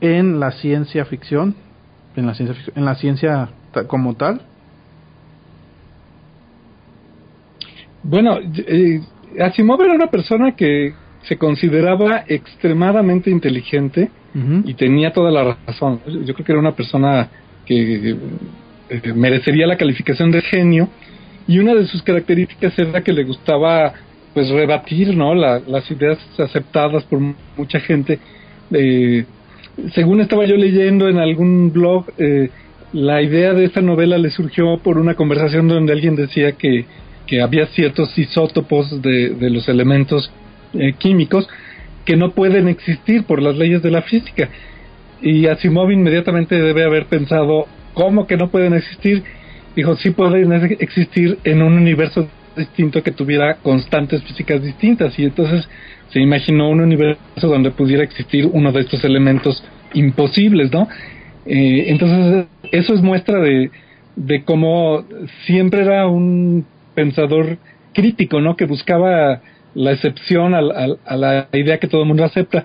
en la ciencia ficción, en la ciencia, en la ciencia como tal. Bueno, eh, Asimov era una persona que se consideraba extremadamente inteligente uh -huh. y tenía toda la razón. Yo creo que era una persona que eh, merecería la calificación de genio y una de sus características era que le gustaba pues rebatir no la, las ideas aceptadas por mucha gente. Eh, según estaba yo leyendo en algún blog eh, la idea de esta novela le surgió por una conversación donde alguien decía que, que había ciertos isótopos de, de los elementos eh, químicos que no pueden existir por las leyes de la física. Y Asimov inmediatamente debe haber pensado ¿Cómo que no pueden existir? Dijo, sí pueden existir en un universo distinto que tuviera constantes físicas distintas. Y entonces se imaginó un universo donde pudiera existir uno de estos elementos imposibles, ¿no? Eh, entonces, eso es muestra de, de cómo siempre era un pensador crítico, ¿no? Que buscaba la excepción a, a, la idea que todo el mundo acepta.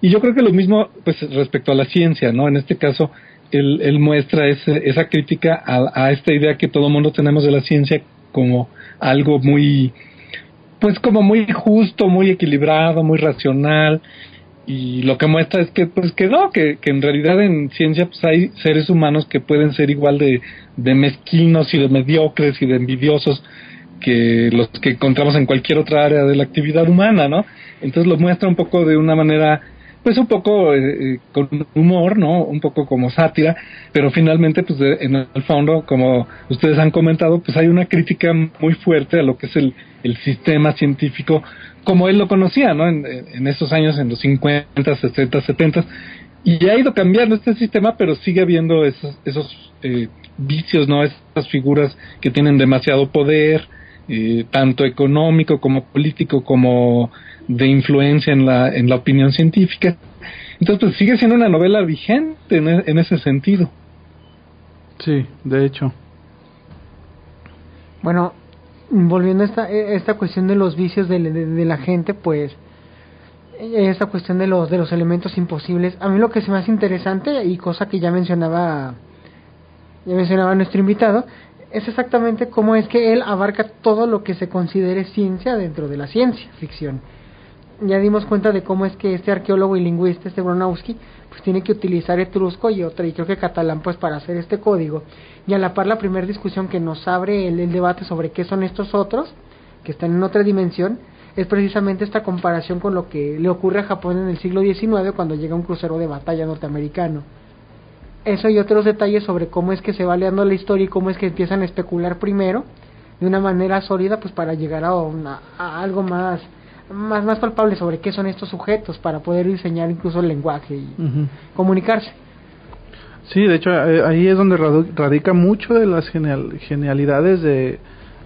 Y yo creo que lo mismo, pues, respecto a la ciencia, ¿no? En este caso, él, él muestra esa crítica a, esta idea que todo el mundo tenemos de la ciencia como algo muy, pues como muy justo, muy equilibrado, muy racional. Y lo que muestra es que, pues que no, que, que en realidad en ciencia pues hay seres humanos que pueden ser igual de, de mezquinos y de mediocres y de envidiosos que los que encontramos en cualquier otra área de la actividad humana, ¿no? Entonces lo muestra un poco de una manera pues un poco eh, con humor, ¿no? Un poco como sátira, pero finalmente, pues de, en el fondo, como ustedes han comentado, pues hay una crítica muy fuerte a lo que es el, el sistema científico como él lo conocía, ¿no? En, en esos años, en los 50, 60, 70, y ha ido cambiando este sistema, pero sigue habiendo esos, esos eh, vicios, ¿no? Esas figuras que tienen demasiado poder, eh, tanto económico como político como de influencia en la, en la opinión científica. Entonces, pues sigue siendo una novela vigente en, e, en ese sentido. Sí, de hecho. Bueno, volviendo a esta, e, esta cuestión de los vicios de, de, la gente, pues esta cuestión de los de los elementos imposibles, a mí lo que se me hace interesante y cosa que ya mencionaba ya mencionaba nuestro invitado, es exactamente cómo es que él abarca todo lo que se considere ciencia dentro de la ciencia ficción. Ya dimos cuenta de cómo es que este arqueólogo y lingüista, este Bronowski, pues tiene que utilizar etrusco y otra, y creo que catalán, pues para hacer este código. Y a la par la primera discusión que nos abre el, el debate sobre qué son estos otros, que están en otra dimensión, es precisamente esta comparación con lo que le ocurre a Japón en el siglo XIX cuando llega un crucero de batalla norteamericano eso y otros detalles sobre cómo es que se va leando la historia y cómo es que empiezan a especular primero de una manera sólida pues para llegar a, una, a algo más más más palpable sobre qué son estos sujetos para poder diseñar incluso el lenguaje y comunicarse. Sí de hecho eh, ahí es donde radica mucho de las genial, genialidades de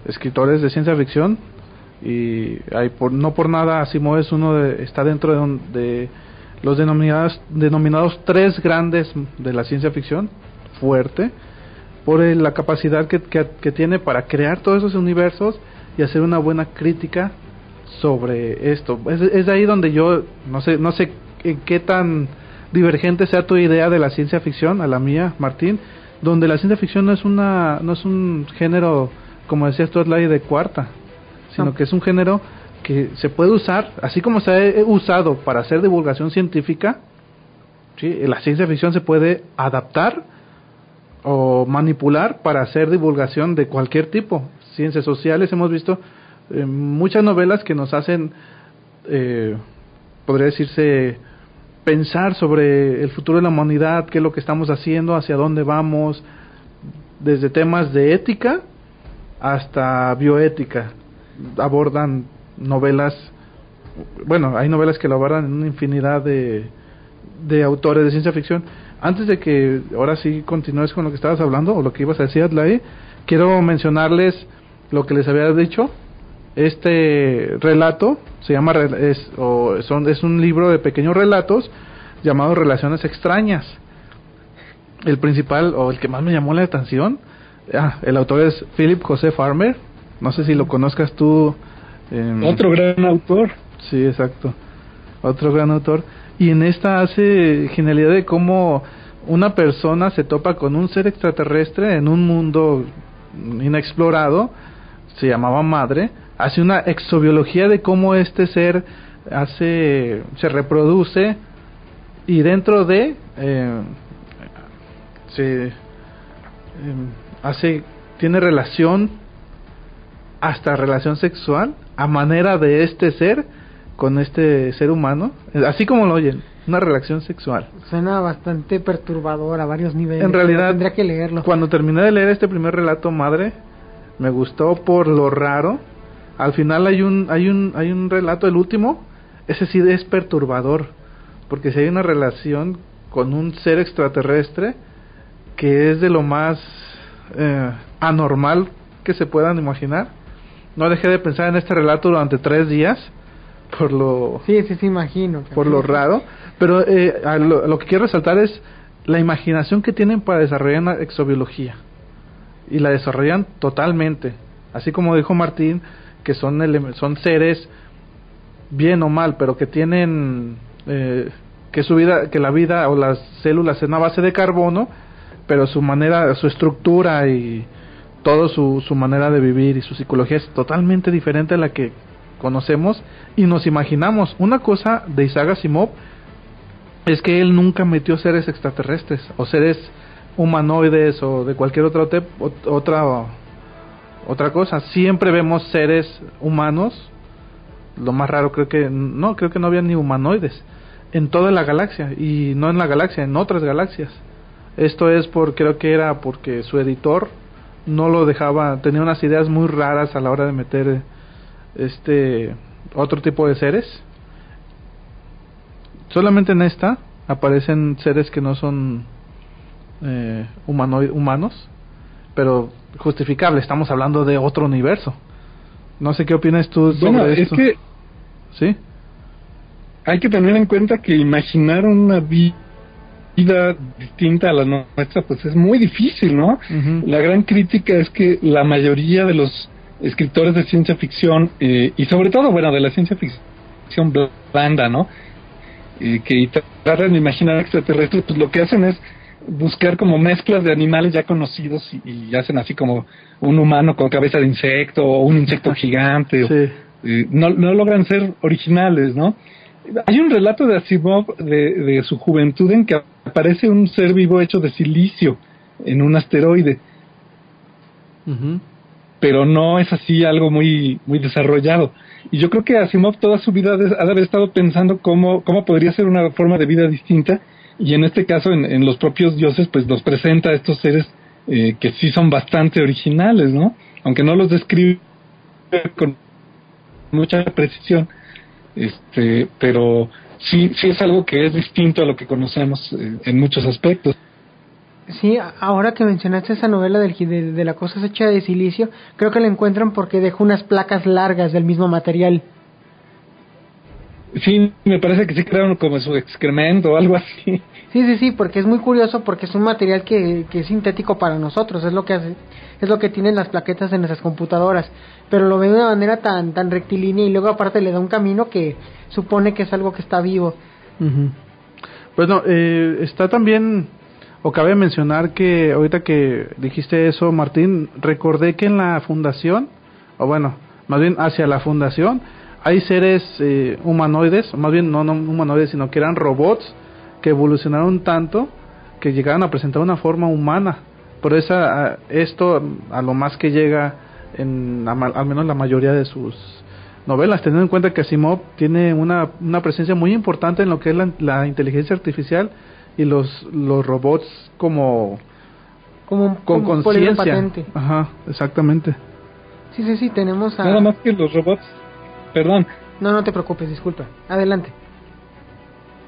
escritores de ciencia ficción y hay por no por nada Asimov es uno de, está dentro de, de los denominados, denominados tres grandes de la ciencia ficción, fuerte, por la capacidad que, que, tiene para crear todos esos universos y hacer una buena crítica sobre esto. Es, es ahí donde yo, no sé, no sé qué tan divergente sea tu idea de la ciencia ficción a la mía, Martín, donde la ciencia ficción no es una no es un género como decías tú, la de cuarta, sino que es un género que se puede usar, así como se ha usado para hacer divulgación científica, ¿sí? la ciencia ficción se puede adaptar o manipular para hacer divulgación de cualquier tipo. Ciencias sociales, hemos visto eh, muchas novelas que nos hacen, eh, podría decirse, pensar sobre el futuro de la humanidad, qué es lo que estamos haciendo, hacia dónde vamos, desde temas de ética hasta bioética. Abordan novelas, bueno, hay novelas que lo abordan en una infinidad de, de autores de ciencia ficción. Antes de que ahora sí continúes con lo que estabas hablando o lo que ibas a decir, Adlai, quiero mencionarles lo que les había dicho. Este relato se llama es, o son, es un libro de pequeños relatos llamado Relaciones extrañas. El principal o el que más me llamó la atención, ah, el autor es Philip José Farmer. No sé si lo conozcas tú, Em, Otro gran autor. Sí, exacto. Otro gran autor. Y en esta hace genialidad de cómo una persona se topa con un ser extraterrestre en un mundo inexplorado, se llamaba madre, hace una exobiología de cómo este ser hace, se reproduce y dentro de eh, se em, hace, tiene relación hasta relación sexual a manera de este ser con este ser humano, así como lo oyen, una relación sexual. Suena bastante perturbador a varios niveles. En realidad, tendría que leerlo. Cuando terminé de leer este primer relato, madre, me gustó por lo raro. Al final hay un hay un hay un relato, el último, ese sí es perturbador, porque si hay una relación con un ser extraterrestre que es de lo más eh, anormal que se puedan imaginar no dejé de pensar en este relato durante tres días por lo sí sí sí imagino por lo raro pero eh, lo, que quiero resaltar es la imaginación que tienen para desarrollar una exobiología y la desarrollan totalmente así como dijo Martín que son son seres bien o mal pero que tienen eh, que su vida que la vida o las células es una base de carbono pero su manera su estructura y todo su, su manera de vivir y su psicología es totalmente diferente a la que conocemos y nos imaginamos. Una cosa de Isaac Asimov es que él nunca metió seres extraterrestres o seres humanoides o de cualquier otra otra otra cosa. Siempre vemos seres humanos. Lo más raro creo que no, creo que no había ni humanoides en toda la galaxia y no en la galaxia, en otras galaxias. Esto es por creo que era porque su editor no lo dejaba, tenía unas ideas muy raras a la hora de meter este otro tipo de seres. Solamente en esta aparecen seres que no son eh, humanos, pero justificable, estamos hablando de otro universo. No sé qué opinas tú sobre bueno, esto. es que ¿Sí? hay que tener en cuenta que imaginar una vi- vida distinta a la nuestra, pues es muy difícil, ¿no? La gran crítica es que la mayoría de los escritores de ciencia ficción, eh, y sobre todo, bueno, de la ciencia ficción blanda, ¿no? Eh, que tratan de imaginar extraterrestres, pues lo que hacen es buscar como mezclas de animales ya conocidos y, y hacen así como un humano con cabeza de insecto o un insecto gigante. o- Sí. eh, no, no logran ser originales, ¿no? Hay un relato de Asimov de, de su juventud en que aparece un ser vivo hecho de silicio en un asteroide, pero no es así algo muy muy desarrollado. Y yo creo que Asimov toda su vida ha de ha de haber estado pensando cómo, cómo podría ser una forma de vida distinta y en este caso en, en los propios dioses pues nos presenta a estos seres eh, que sí son bastante originales, ¿no? Aunque no los describe con mucha precisión, este, pero sí, sí es algo que es distinto a lo que conocemos eh, en muchos aspectos. Sí, ahora que mencionaste esa novela del, de la cosa hecha de silicio, creo que la encuentran porque dejó unas placas largas del mismo material. Sí, me parece que sí crearon como su excremento o algo así. Sí, sí, sí, porque es muy curioso porque es un material que, que es sintético para nosotros, es lo que hace, es lo que tienen las plaquetas de nuestras computadoras, pero lo ve de una manera tan tan rectilínea y luego aparte le da un camino que supone que es algo que está vivo. Ujú. Bueno, eh, está también, o cabe mencionar que ahorita que dijiste eso, Martín, recordé que en la fundación, o bueno, más bien hacia la fundación, hay seres eh, humanoides, o más bien no, no humanoides, sino que eran robots que evolucionaron tanto que llegaron a presentar una forma humana. Por eso esto a lo más que llega en la ma- al menos la mayoría de sus novelas, teniendo en cuenta que Asimov tiene una, una presencia muy importante en lo que es la, la inteligencia artificial y los, los robots como Como con conciencia. patente. Ajá, exactamente. Sí, sí, sí, tenemos a... Nada más que los robots, perdón, No, no te preocupes, disculpa. Adelante.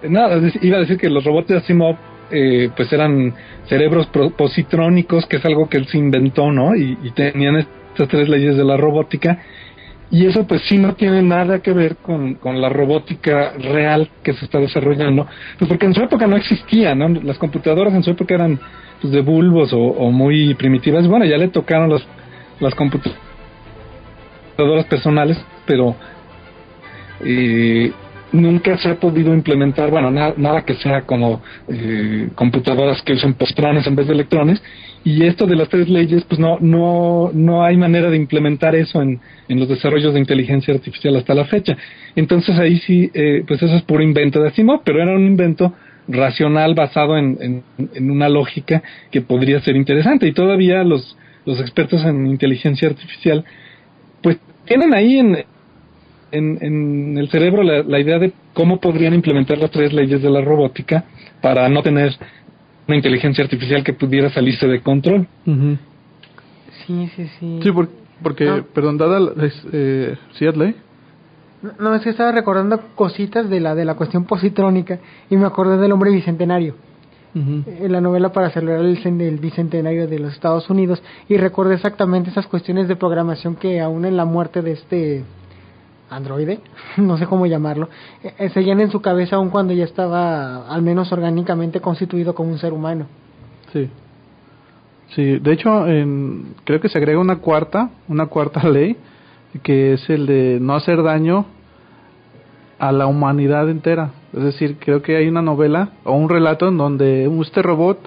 nada, iba a decir que los robots de Asimov eh, pues eran cerebros pro- positrónicos, que es algo que él se inventó, ¿no? Y, y tenían estas tres leyes de la robótica. Y eso pues sí no tiene nada que ver con, con la robótica real que se está desarrollando. Pues porque en su época no existía, ¿no? Las computadoras en su época eran pues de bulbos o, muy primitivas. Bueno, ya le tocaron las, las computadoras personales, pero eh, nunca se ha podido implementar, bueno, na- nada que sea como eh, computadoras que usen postrones en vez de electrones. Y esto de las tres leyes, pues no, no, no hay manera de implementar eso en, en los desarrollos de inteligencia artificial hasta la fecha. Entonces ahí sí, eh, pues eso es puro invento de Asimov, pero era un invento racional basado en, en, en una lógica que podría ser interesante. Y todavía los, los expertos en inteligencia artificial, pues tienen ahí en, en, en el cerebro la, la idea de cómo podrían implementar las tres leyes de la robótica para no tener una inteligencia artificial que pudiera salirse de control. Sí, sí, sí. Sí, por- porque, Ah. perdón, dada, la- es, eh, ¿sí, Adley? No, es que estaba recordando cositas de la de la cuestión positrónica y me acordé del hombre bicentenario. En la novela para celebrar el, el bicentenario de los Estados Unidos y recordé exactamente esas cuestiones de programación que aún en la muerte de este androide, no sé cómo llamarlo, eh, eh, seguían en su cabeza aún cuando ya estaba al menos orgánicamente constituido como un ser humano. Sí. Sí, de hecho, en- creo que se agrega una cuarta, una cuarta ley, que es el de no hacer daño a la humanidad entera. Es decir, creo que hay una novela o un relato en donde este robot,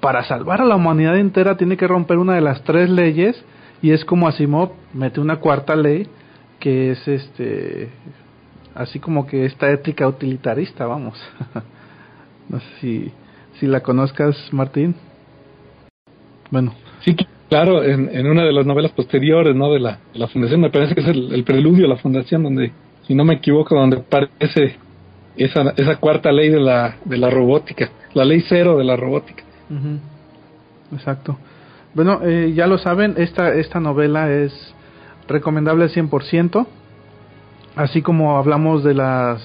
para salvar a la humanidad entera, tiene que romper una de las tres leyes y es como Asimov mete una cuarta ley que es este así como que esta ética utilitarista, vamos. no sé si, si la conozcas, Martín. Bueno, Sí, claro, en, en una de las novelas posteriores, ¿no? De la, de la fundación, me parece que es el, el preludio a la fundación, donde, si no me equivoco, donde aparece esa, esa cuarta ley de la, de la robótica, la ley cero de la robótica. Ujú. Exacto. Bueno, eh, ya lo saben, esta, esta novela es recomendable al 100%, así como hablamos de las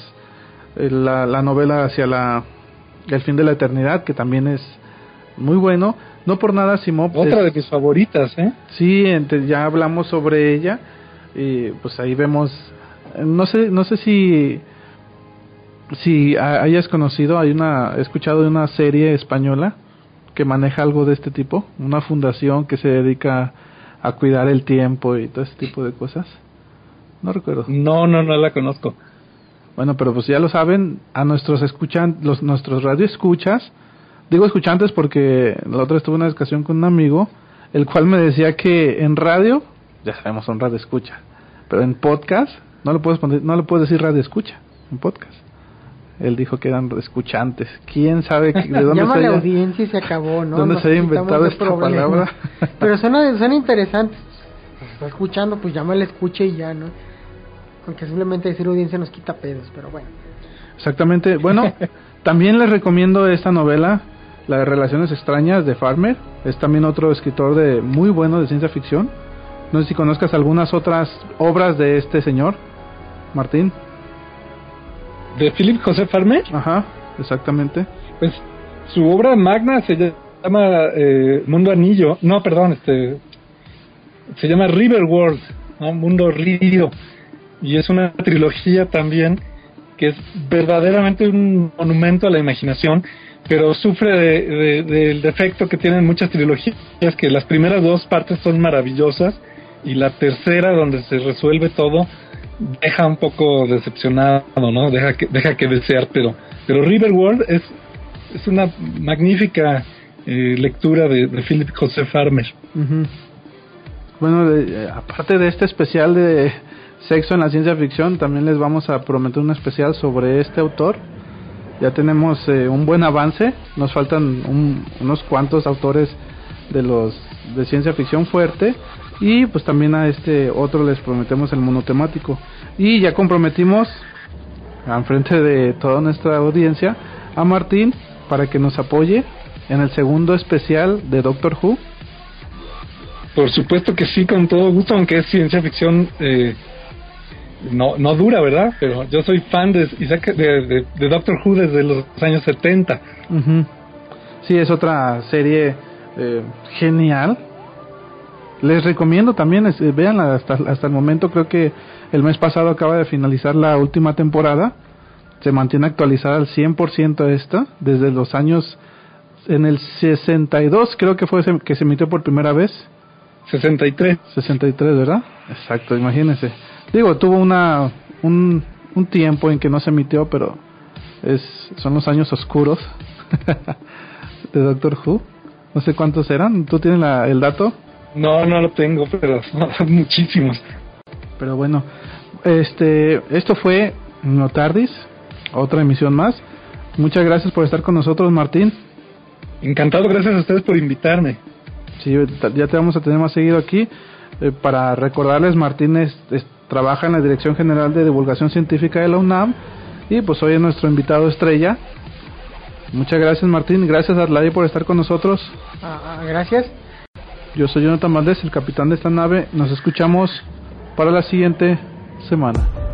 eh, la, la novela hacia la el fin de la eternidad, que también es muy bueno. No por nada, Simov. Otra es- de mis favoritas, ¿eh? Sí, ente- ya hablamos sobre ella, y pues ahí vemos no sé no sé si si hayas conocido hay una he escuchado de una serie española que maneja algo de este tipo una fundación que se dedica a cuidar el tiempo y todo ese tipo de cosas no recuerdo. No no no la conozco. Bueno pero pues ya lo saben a nuestros escuchan los nuestros radio escuchas digo escuchantes porque la otra estuve en una discusión con un amigo el cual me decía que en radio ya sabemos un radio escucha pero en podcast no le puedes poner, no le puedes decir radio escucha en podcast. Él dijo que eran escuchantes. ¿Quién sabe de dónde se haya, audiencia y se acabó, ¿no? ¿Dónde se ha inventado esta palabra? Pero suena, suena interesante. está escuchando, pues llámale escuche y ya, ¿no? Aunque simplemente decir audiencia nos quita pedos, pero bueno. Exactamente. Bueno, también les recomiendo esta novela, La de Relaciones Extrañas de Farmer. Es también otro escritor de muy bueno de ciencia ficción no sé si conozcas algunas otras obras de este señor, Martín. ¿De Philip José Farmer? Ajá, exactamente. Pues su obra magna se llama eh, Mundo Anillo. No, perdón, este. Se llama River World, ¿no? Mundo Río. Y es una trilogía también que es verdaderamente un monumento a la imaginación pero sufre del defecto que tienen muchas trilogías, que las primeras dos partes son maravillosas y la tercera donde se resuelve todo deja un poco decepcionado, ¿no? Deja que deja que desear, pero pero Riverworld es es una magnífica eh, lectura de, Philip José Farmer. Bueno, eh, aparte de este especial de sexo en la ciencia ficción, también les vamos a prometer un especial sobre este autor. Ya tenemos eh, un buen avance, nos faltan unos cuantos autores de los de ciencia ficción fuerte y pues también a este otro les prometemos el monotemático. Y ya comprometimos, en frente de toda nuestra audiencia, a Martín para que nos apoye en el segundo especial de Doctor Who. Por supuesto que sí, con todo gusto, aunque es ciencia ficción eh, no, no dura, ¿verdad? Pero yo soy fan de, de, de, Doctor Who desde los años 70. Sí, es otra serie eh, genial les recomiendo también, eh, vean hasta, hasta el momento, creo que el mes pasado acaba de finalizar la última temporada. Se mantiene actualizada al 100% esta, desde los años, en el 62 creo que fue que se emitió por primera vez. 63. 63, ¿verdad? Exacto, imagínense. Digo, tuvo una, un, un tiempo en que no se emitió, pero es, son los años oscuros de Doctor Who. No sé cuántos eran. ¿Tú tienes la, el dato? No, no lo tengo, pero son muchísimos. Pero bueno, este, esto fue Notardis, otra emisión más. Muchas gracias por estar con nosotros, Martín. Encantado, gracias a ustedes por invitarme. Sí, ya te vamos a tener más seguido aquí. Eh, para recordarles, Martín trabaja en la Dirección General de Divulgación Científica de la UNAM y pues hoy es nuestro invitado estrella. Muchas gracias, Martín. Gracias, Adlai, por estar con nosotros. Ah, ah, gracias. Yo soy Jonathan Valdés, el capitán de esta nave. Nos escuchamos para la siguiente semana.